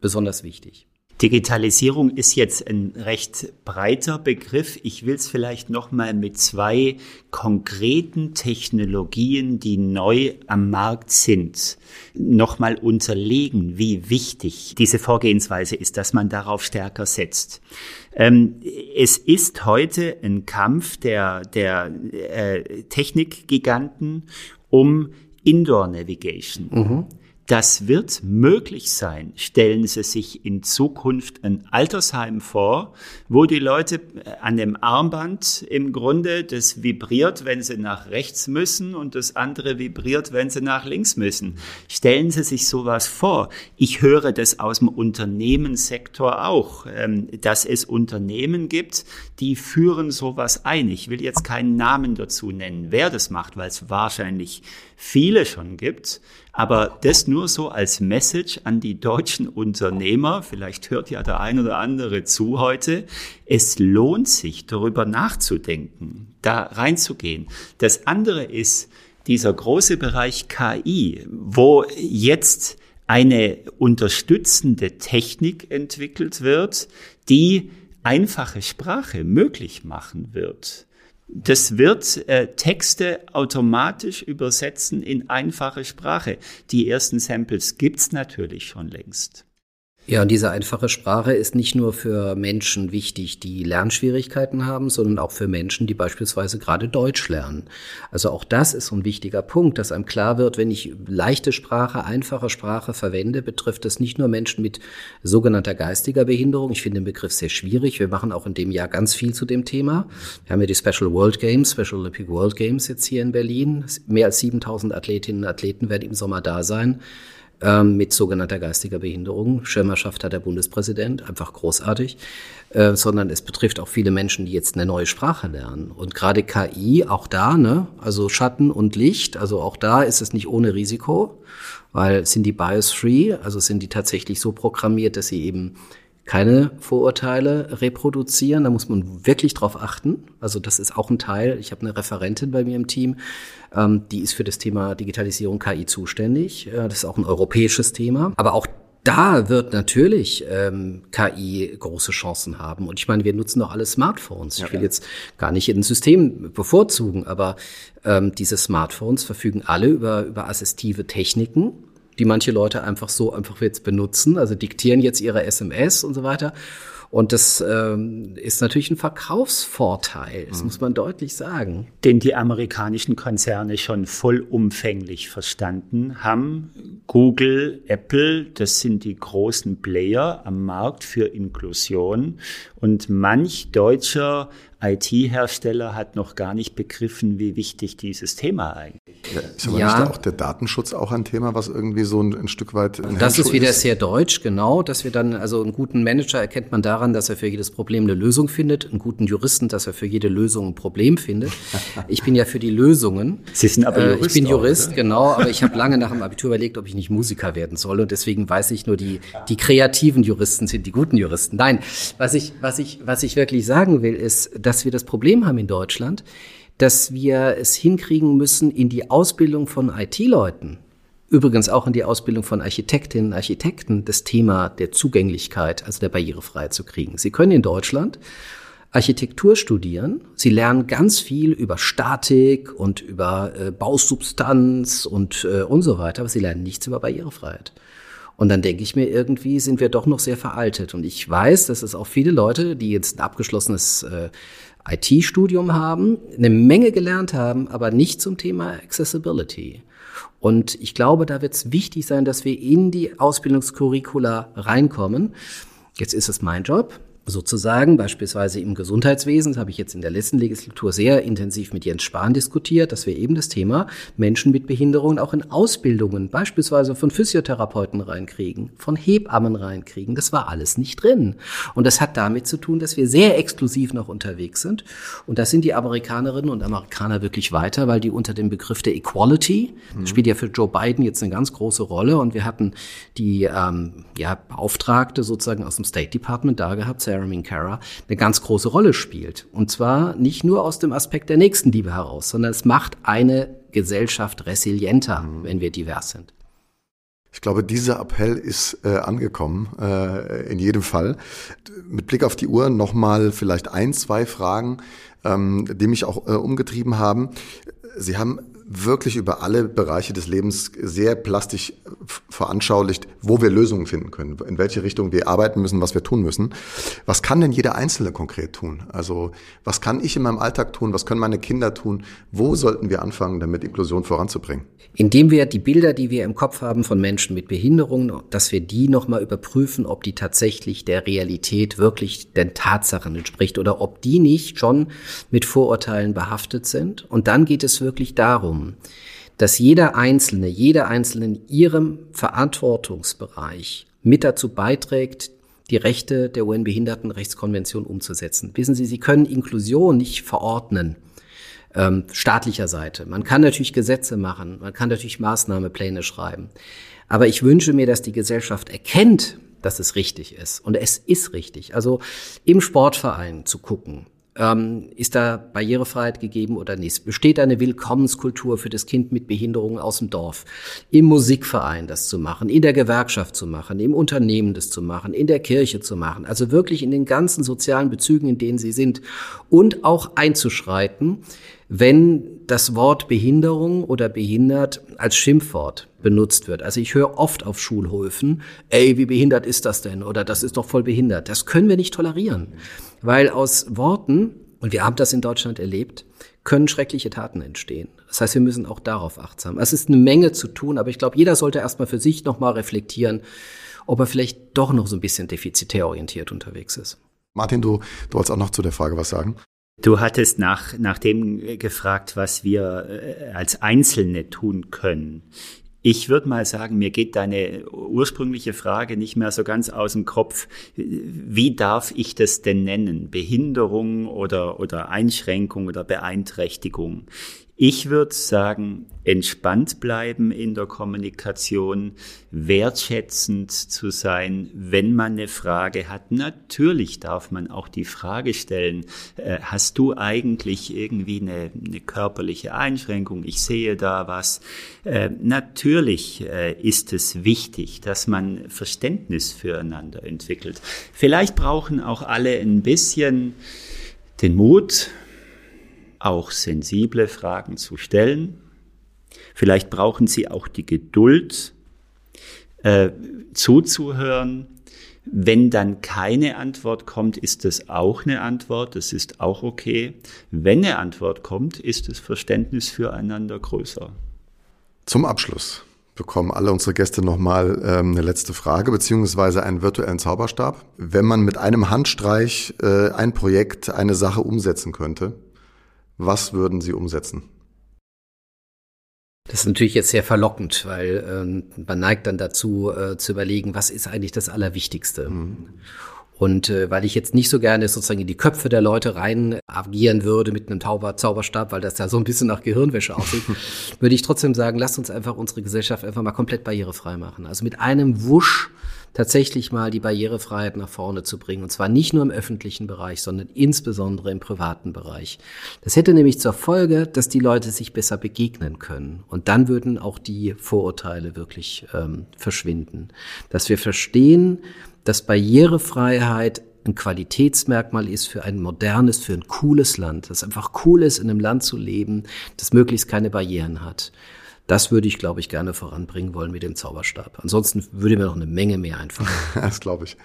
besonders wichtig. Digitalisierung ist jetzt ein recht breiter Begriff. Ich will es vielleicht noch mal mit zwei konkreten Technologien, die neu am Markt sind, noch mal unterlegen, wie wichtig diese Vorgehensweise ist, dass man darauf stärker setzt. Ähm, es ist heute ein Kampf der, der äh, Technikgiganten um Indoor Navigation. Mhm. Das wird möglich sein. Stellen Sie sich in Zukunft ein Altersheim vor, wo die Leute äh, an dem Armband im Grunde das vibriert, wenn sie nach rechts müssen und das andere vibriert, wenn sie nach links müssen. Stellen Sie sich sowas vor. Ich höre das aus dem Unternehmenssektor auch, ähm, dass es Unternehmen gibt, die führen sowas ein. Ich will jetzt keinen Namen dazu nennen, wer das macht, weil es wahrscheinlich viele schon gibt. Aber das nur so als Message an die deutschen Unternehmer, vielleicht hört ja der ein oder andere zu heute, es lohnt sich darüber nachzudenken, da reinzugehen. Das andere ist dieser große Bereich KI, wo jetzt eine unterstützende Technik entwickelt wird, die einfache Sprache möglich machen wird. Das wird äh, Texte automatisch übersetzen in einfache Sprache. Die ersten Samples gibt's natürlich schon längst. Ja, und diese einfache Sprache ist nicht nur für Menschen wichtig, die Lernschwierigkeiten haben, sondern auch für Menschen, die beispielsweise gerade Deutsch lernen. Also auch das ist so ein wichtiger Punkt, dass einem klar wird, wenn ich leichte Sprache, einfache Sprache verwende, betrifft es nicht nur Menschen mit sogenannter geistiger Behinderung. Ich finde den Begriff sehr schwierig. Wir machen auch in dem Jahr ganz viel zu dem Thema. Wir haben ja die Special World Games, Special Olympic World Games jetzt hier in Berlin. Mehr als 7000 Athletinnen und Athleten werden im Sommer da sein ähm, mit sogenannter geistiger Behinderung. Schirmerschaft hat der Bundespräsident, einfach großartig, äh, sondern es betrifft auch viele Menschen, die jetzt eine neue Sprache lernen. Und gerade KI, auch da, ne, also Schatten und Licht, also auch da ist es nicht ohne Risiko, weil sind die bias-free, also sind die tatsächlich so programmiert, dass sie eben keine Vorurteile reproduzieren. Da muss man wirklich drauf achten. Also das ist auch ein Teil. Ich habe eine Referentin bei mir im Team, ähm, die ist für das Thema Digitalisierung KI zuständig. Äh, das ist auch ein europäisches Thema. Aber auch da wird natürlich ähm, KI große Chancen haben. Und ich meine, wir nutzen doch alle Smartphones. Ich will jetzt gar nicht ein System bevorzugen, aber ähm, diese Smartphones verfügen alle über, über assistive Techniken, die manche Leute einfach so einfach jetzt benutzen, also diktieren jetzt ihre SMS und so weiter. Und das ähm, ist natürlich ein Verkaufsvorteil, das mhm. muss man deutlich sagen. Den die amerikanischen Konzerne schon vollumfänglich verstanden haben. Google, Apple, das sind die großen Player am Markt für Inklusion. Und manch deutscher IT-Hersteller hat noch gar nicht begriffen, wie wichtig dieses Thema eigentlich ist. Ja, ist aber ja. nicht auch der Datenschutz auch ein Thema, was irgendwie so ein, ein Stück weit. Ein das ist wieder ist? sehr deutsch, genau, dass wir dann, also einen guten Manager erkennt man daran, dass er für jedes Problem eine Lösung findet, einen guten Juristen, dass er für jede Lösung ein Problem findet. Ich bin ja für die Lösungen. Sie sind aber Jurist. Äh, ich bin Jurist, auch, genau, aber ich habe lange nach dem Abitur überlegt, ob ich nicht Musiker werden soll und deswegen weiß ich nur, die, die kreativen Juristen sind die guten Juristen. Nein, was ich, was ich, was ich wirklich sagen will, ist, dass wir das Problem haben in Deutschland, dass wir es hinkriegen müssen, in die Ausbildung von IT-Leuten, übrigens auch in die Ausbildung von Architektinnen und Architekten, das Thema der Zugänglichkeit, also der Barrierefreiheit zu kriegen. Sie können in Deutschland Architektur studieren. Sie lernen ganz viel über Statik und über äh, Bausubstanz und, äh, und so weiter, aber sie lernen nichts über Barrierefreiheit. Und dann denke ich mir, irgendwie sind wir doch noch sehr veraltet. Und ich weiß, dass es auch viele Leute, die jetzt ein abgeschlossenes äh, IT-Studium haben, eine Menge gelernt haben, aber nicht zum Thema Accessibility. Und ich glaube, da wird es wichtig sein, dass wir in die Ausbildungskurricula reinkommen. Jetzt ist es mein Job, sozusagen, beispielsweise im Gesundheitswesen, das habe ich jetzt in der letzten Legislatur sehr intensiv mit Jens Spahn diskutiert, dass wir eben das Thema Menschen mit Behinderungen auch in Ausbildungen, beispielsweise von Physiotherapeuten reinkriegen, von Hebammen reinkriegen. Das war alles nicht drin. Und das hat damit zu tun, dass wir sehr exklusiv noch unterwegs sind. Und das sind die Amerikanerinnen und Amerikaner wirklich weiter, weil die unter dem Begriff der Equality, mhm. spielt ja für Joe Biden jetzt eine ganz große Rolle. Und wir hatten die ähm, ja, Beauftragte sozusagen aus dem State Department da gehabt, Sarah Sarah Minkara eine ganz große Rolle spielt. Und zwar nicht nur aus dem Aspekt der Nächstenliebe heraus, sondern es macht eine Gesellschaft resilienter, mhm. wenn wir divers sind. Ich glaube, dieser Appell ist äh, angekommen, äh, in jedem Fall. Mit Blick auf die Uhr nochmal vielleicht ein, zwei Fragen, ähm, die mich auch äh, umgetrieben haben. Sie haben wirklich über alle Bereiche des Lebens sehr plastisch veranschaulicht, wo wir Lösungen finden können, in welche Richtung wir arbeiten müssen, was wir tun müssen. Was kann denn jeder Einzelne konkret tun? Also was kann ich in meinem Alltag tun? Was können meine Kinder tun? Wo sollten wir anfangen, damit Inklusion voranzubringen? Indem wir die Bilder, die wir im Kopf haben von Menschen mit Behinderungen, dass wir die nochmal überprüfen, ob die tatsächlich der Realität wirklich den Tatsachen entspricht oder ob die nicht schon mit Vorurteilen behaftet sind. Und dann geht es wirklich darum, darum, dass jeder Einzelne, jeder Einzelne in ihrem Verantwortungsbereich mit dazu beiträgt, die Rechte der UN-Behindertenrechtskonvention umzusetzen. Wissen Sie, Sie können Inklusion nicht verordnen ähm, staatlicher Seite. Man kann natürlich Gesetze machen, man kann natürlich Maßnahmepläne schreiben. Aber ich wünsche mir, dass die Gesellschaft erkennt, dass es richtig ist. Und es ist richtig. Also im Sportverein zu gucken, ähm, ist da Barrierefreiheit gegeben oder nicht? Besteht eine Willkommenskultur für das Kind mit Behinderung aus dem Dorf? Im Musikverein das zu machen, in der Gewerkschaft zu machen, im Unternehmen das zu machen, in der Kirche zu machen. Also wirklich in den ganzen sozialen Bezügen, in denen sie sind. Und auch einzuschreiten, wenn das Wort Behinderung oder behindert als Schimpfwort benutzt wird. Also ich höre oft auf Schulhöfen, ey, wie behindert ist das denn? Oder das ist doch voll behindert. Das können wir nicht tolerieren. Weil aus Worten, und wir haben das in Deutschland erlebt, können schreckliche Taten entstehen. Das heißt, wir müssen auch darauf achtsam. Es ist eine Menge zu tun, aber ich glaube, jeder sollte erstmal für sich nochmal reflektieren, ob er vielleicht doch noch so ein bisschen defizitär orientiert unterwegs ist. Martin, du, du wolltest auch noch zu der Frage was sagen. Du hattest nach, nach dem gefragt, was wir äh, als Einzelne tun können. Ich würde mal sagen, mir geht deine ursprüngliche Frage nicht mehr so ganz aus dem Kopf. Wie darf ich das denn nennen? Behinderung oder, oder Einschränkung oder Beeinträchtigung? Ich würde sagen, entspannt bleiben in der Kommunikation, wertschätzend zu sein, wenn man eine Frage hat. Natürlich darf man auch die Frage stellen, äh, hast du eigentlich irgendwie eine, eine, körperliche Einschränkung? Ich sehe da was. Äh, natürlich äh, ist es wichtig, dass man Verständnis füreinander entwickelt. Vielleicht brauchen auch alle ein bisschen den Mut, auch sensible Fragen zu stellen. Vielleicht brauchen Sie auch die Geduld, äh, zuzuhören. Wenn dann keine Antwort kommt, ist das auch eine Antwort, das ist auch okay. Wenn eine Antwort kommt, ist das Verständnis füreinander größer. Zum Abschluss bekommen alle unsere Gäste nochmal ähm, eine letzte Frage, beziehungsweise einen virtuellen Zauberstab. Wenn man mit einem Handstreich äh, ein Projekt, eine Sache umsetzen könnte, was würden Sie umsetzen? Das ist natürlich jetzt sehr verlockend, weil ähm, man neigt dann dazu äh, zu überlegen, was ist eigentlich das Allerwichtigste. Mhm. Und äh, weil ich jetzt nicht so gerne sozusagen in die Köpfe der Leute rein agieren würde mit einem Tauber Zauberstab, weil das ja so ein bisschen nach Gehirnwäsche aussieht, würde ich trotzdem sagen, lasst uns einfach unsere Gesellschaft einfach mal komplett barrierefrei machen. Also mit einem Wusch tatsächlich mal die Barrierefreiheit nach vorne zu bringen. Und zwar nicht nur im öffentlichen Bereich, sondern insbesondere im privaten Bereich. Das hätte nämlich zur Folge, dass die Leute sich besser begegnen können. Und dann würden auch die Vorurteile wirklich ähm, verschwinden. Dass wir verstehen, dass Barrierefreiheit ein Qualitätsmerkmal ist für ein modernes, für ein cooles Land, dass einfach cool ist, in einem Land zu leben, das möglichst keine Barrieren hat. Das würde ich, glaube ich, gerne voranbringen wollen mit dem Zauberstab. Ansonsten würde mir noch eine Menge mehr einfallen. das glaube ich.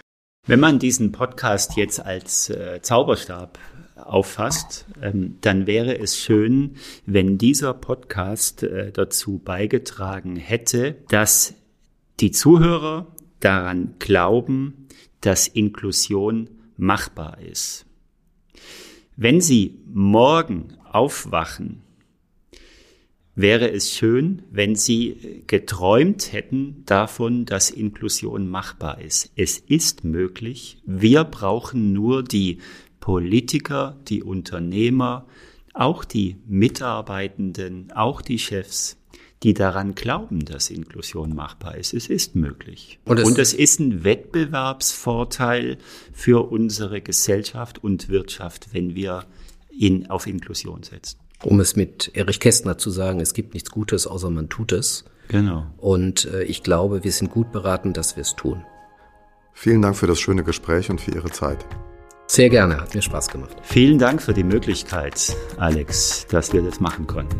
Wenn man diesen Podcast jetzt als äh, Zauberstab auffasst, ähm, dann wäre es schön, wenn dieser Podcast äh, dazu beigetragen hätte, dass die Zuhörer daran glauben, dass Inklusion machbar ist. Wenn Sie morgen aufwachen, wäre es schön, wenn Sie geträumt hätten davon, dass Inklusion machbar ist. Es ist möglich. Wir brauchen nur die Politiker, die Unternehmer, auch die Mitarbeitenden, auch die Chefs, die daran glauben, dass Inklusion machbar ist. Es ist möglich. Und es, und es ist ein Wettbewerbsvorteil für unsere Gesellschaft und Wirtschaft, wenn wir in, auf Inklusion setzen. Um es mit Erich Kästner zu sagen, es gibt nichts Gutes, außer man tut es. Genau. Und äh, ich glaube, wir sind gut beraten, dass wir es tun. Vielen Dank für das schöne Gespräch und für Ihre Zeit. Sehr gerne, hat mir Spaß gemacht. Vielen Dank für die Möglichkeit, Alex, dass wir das machen konnten.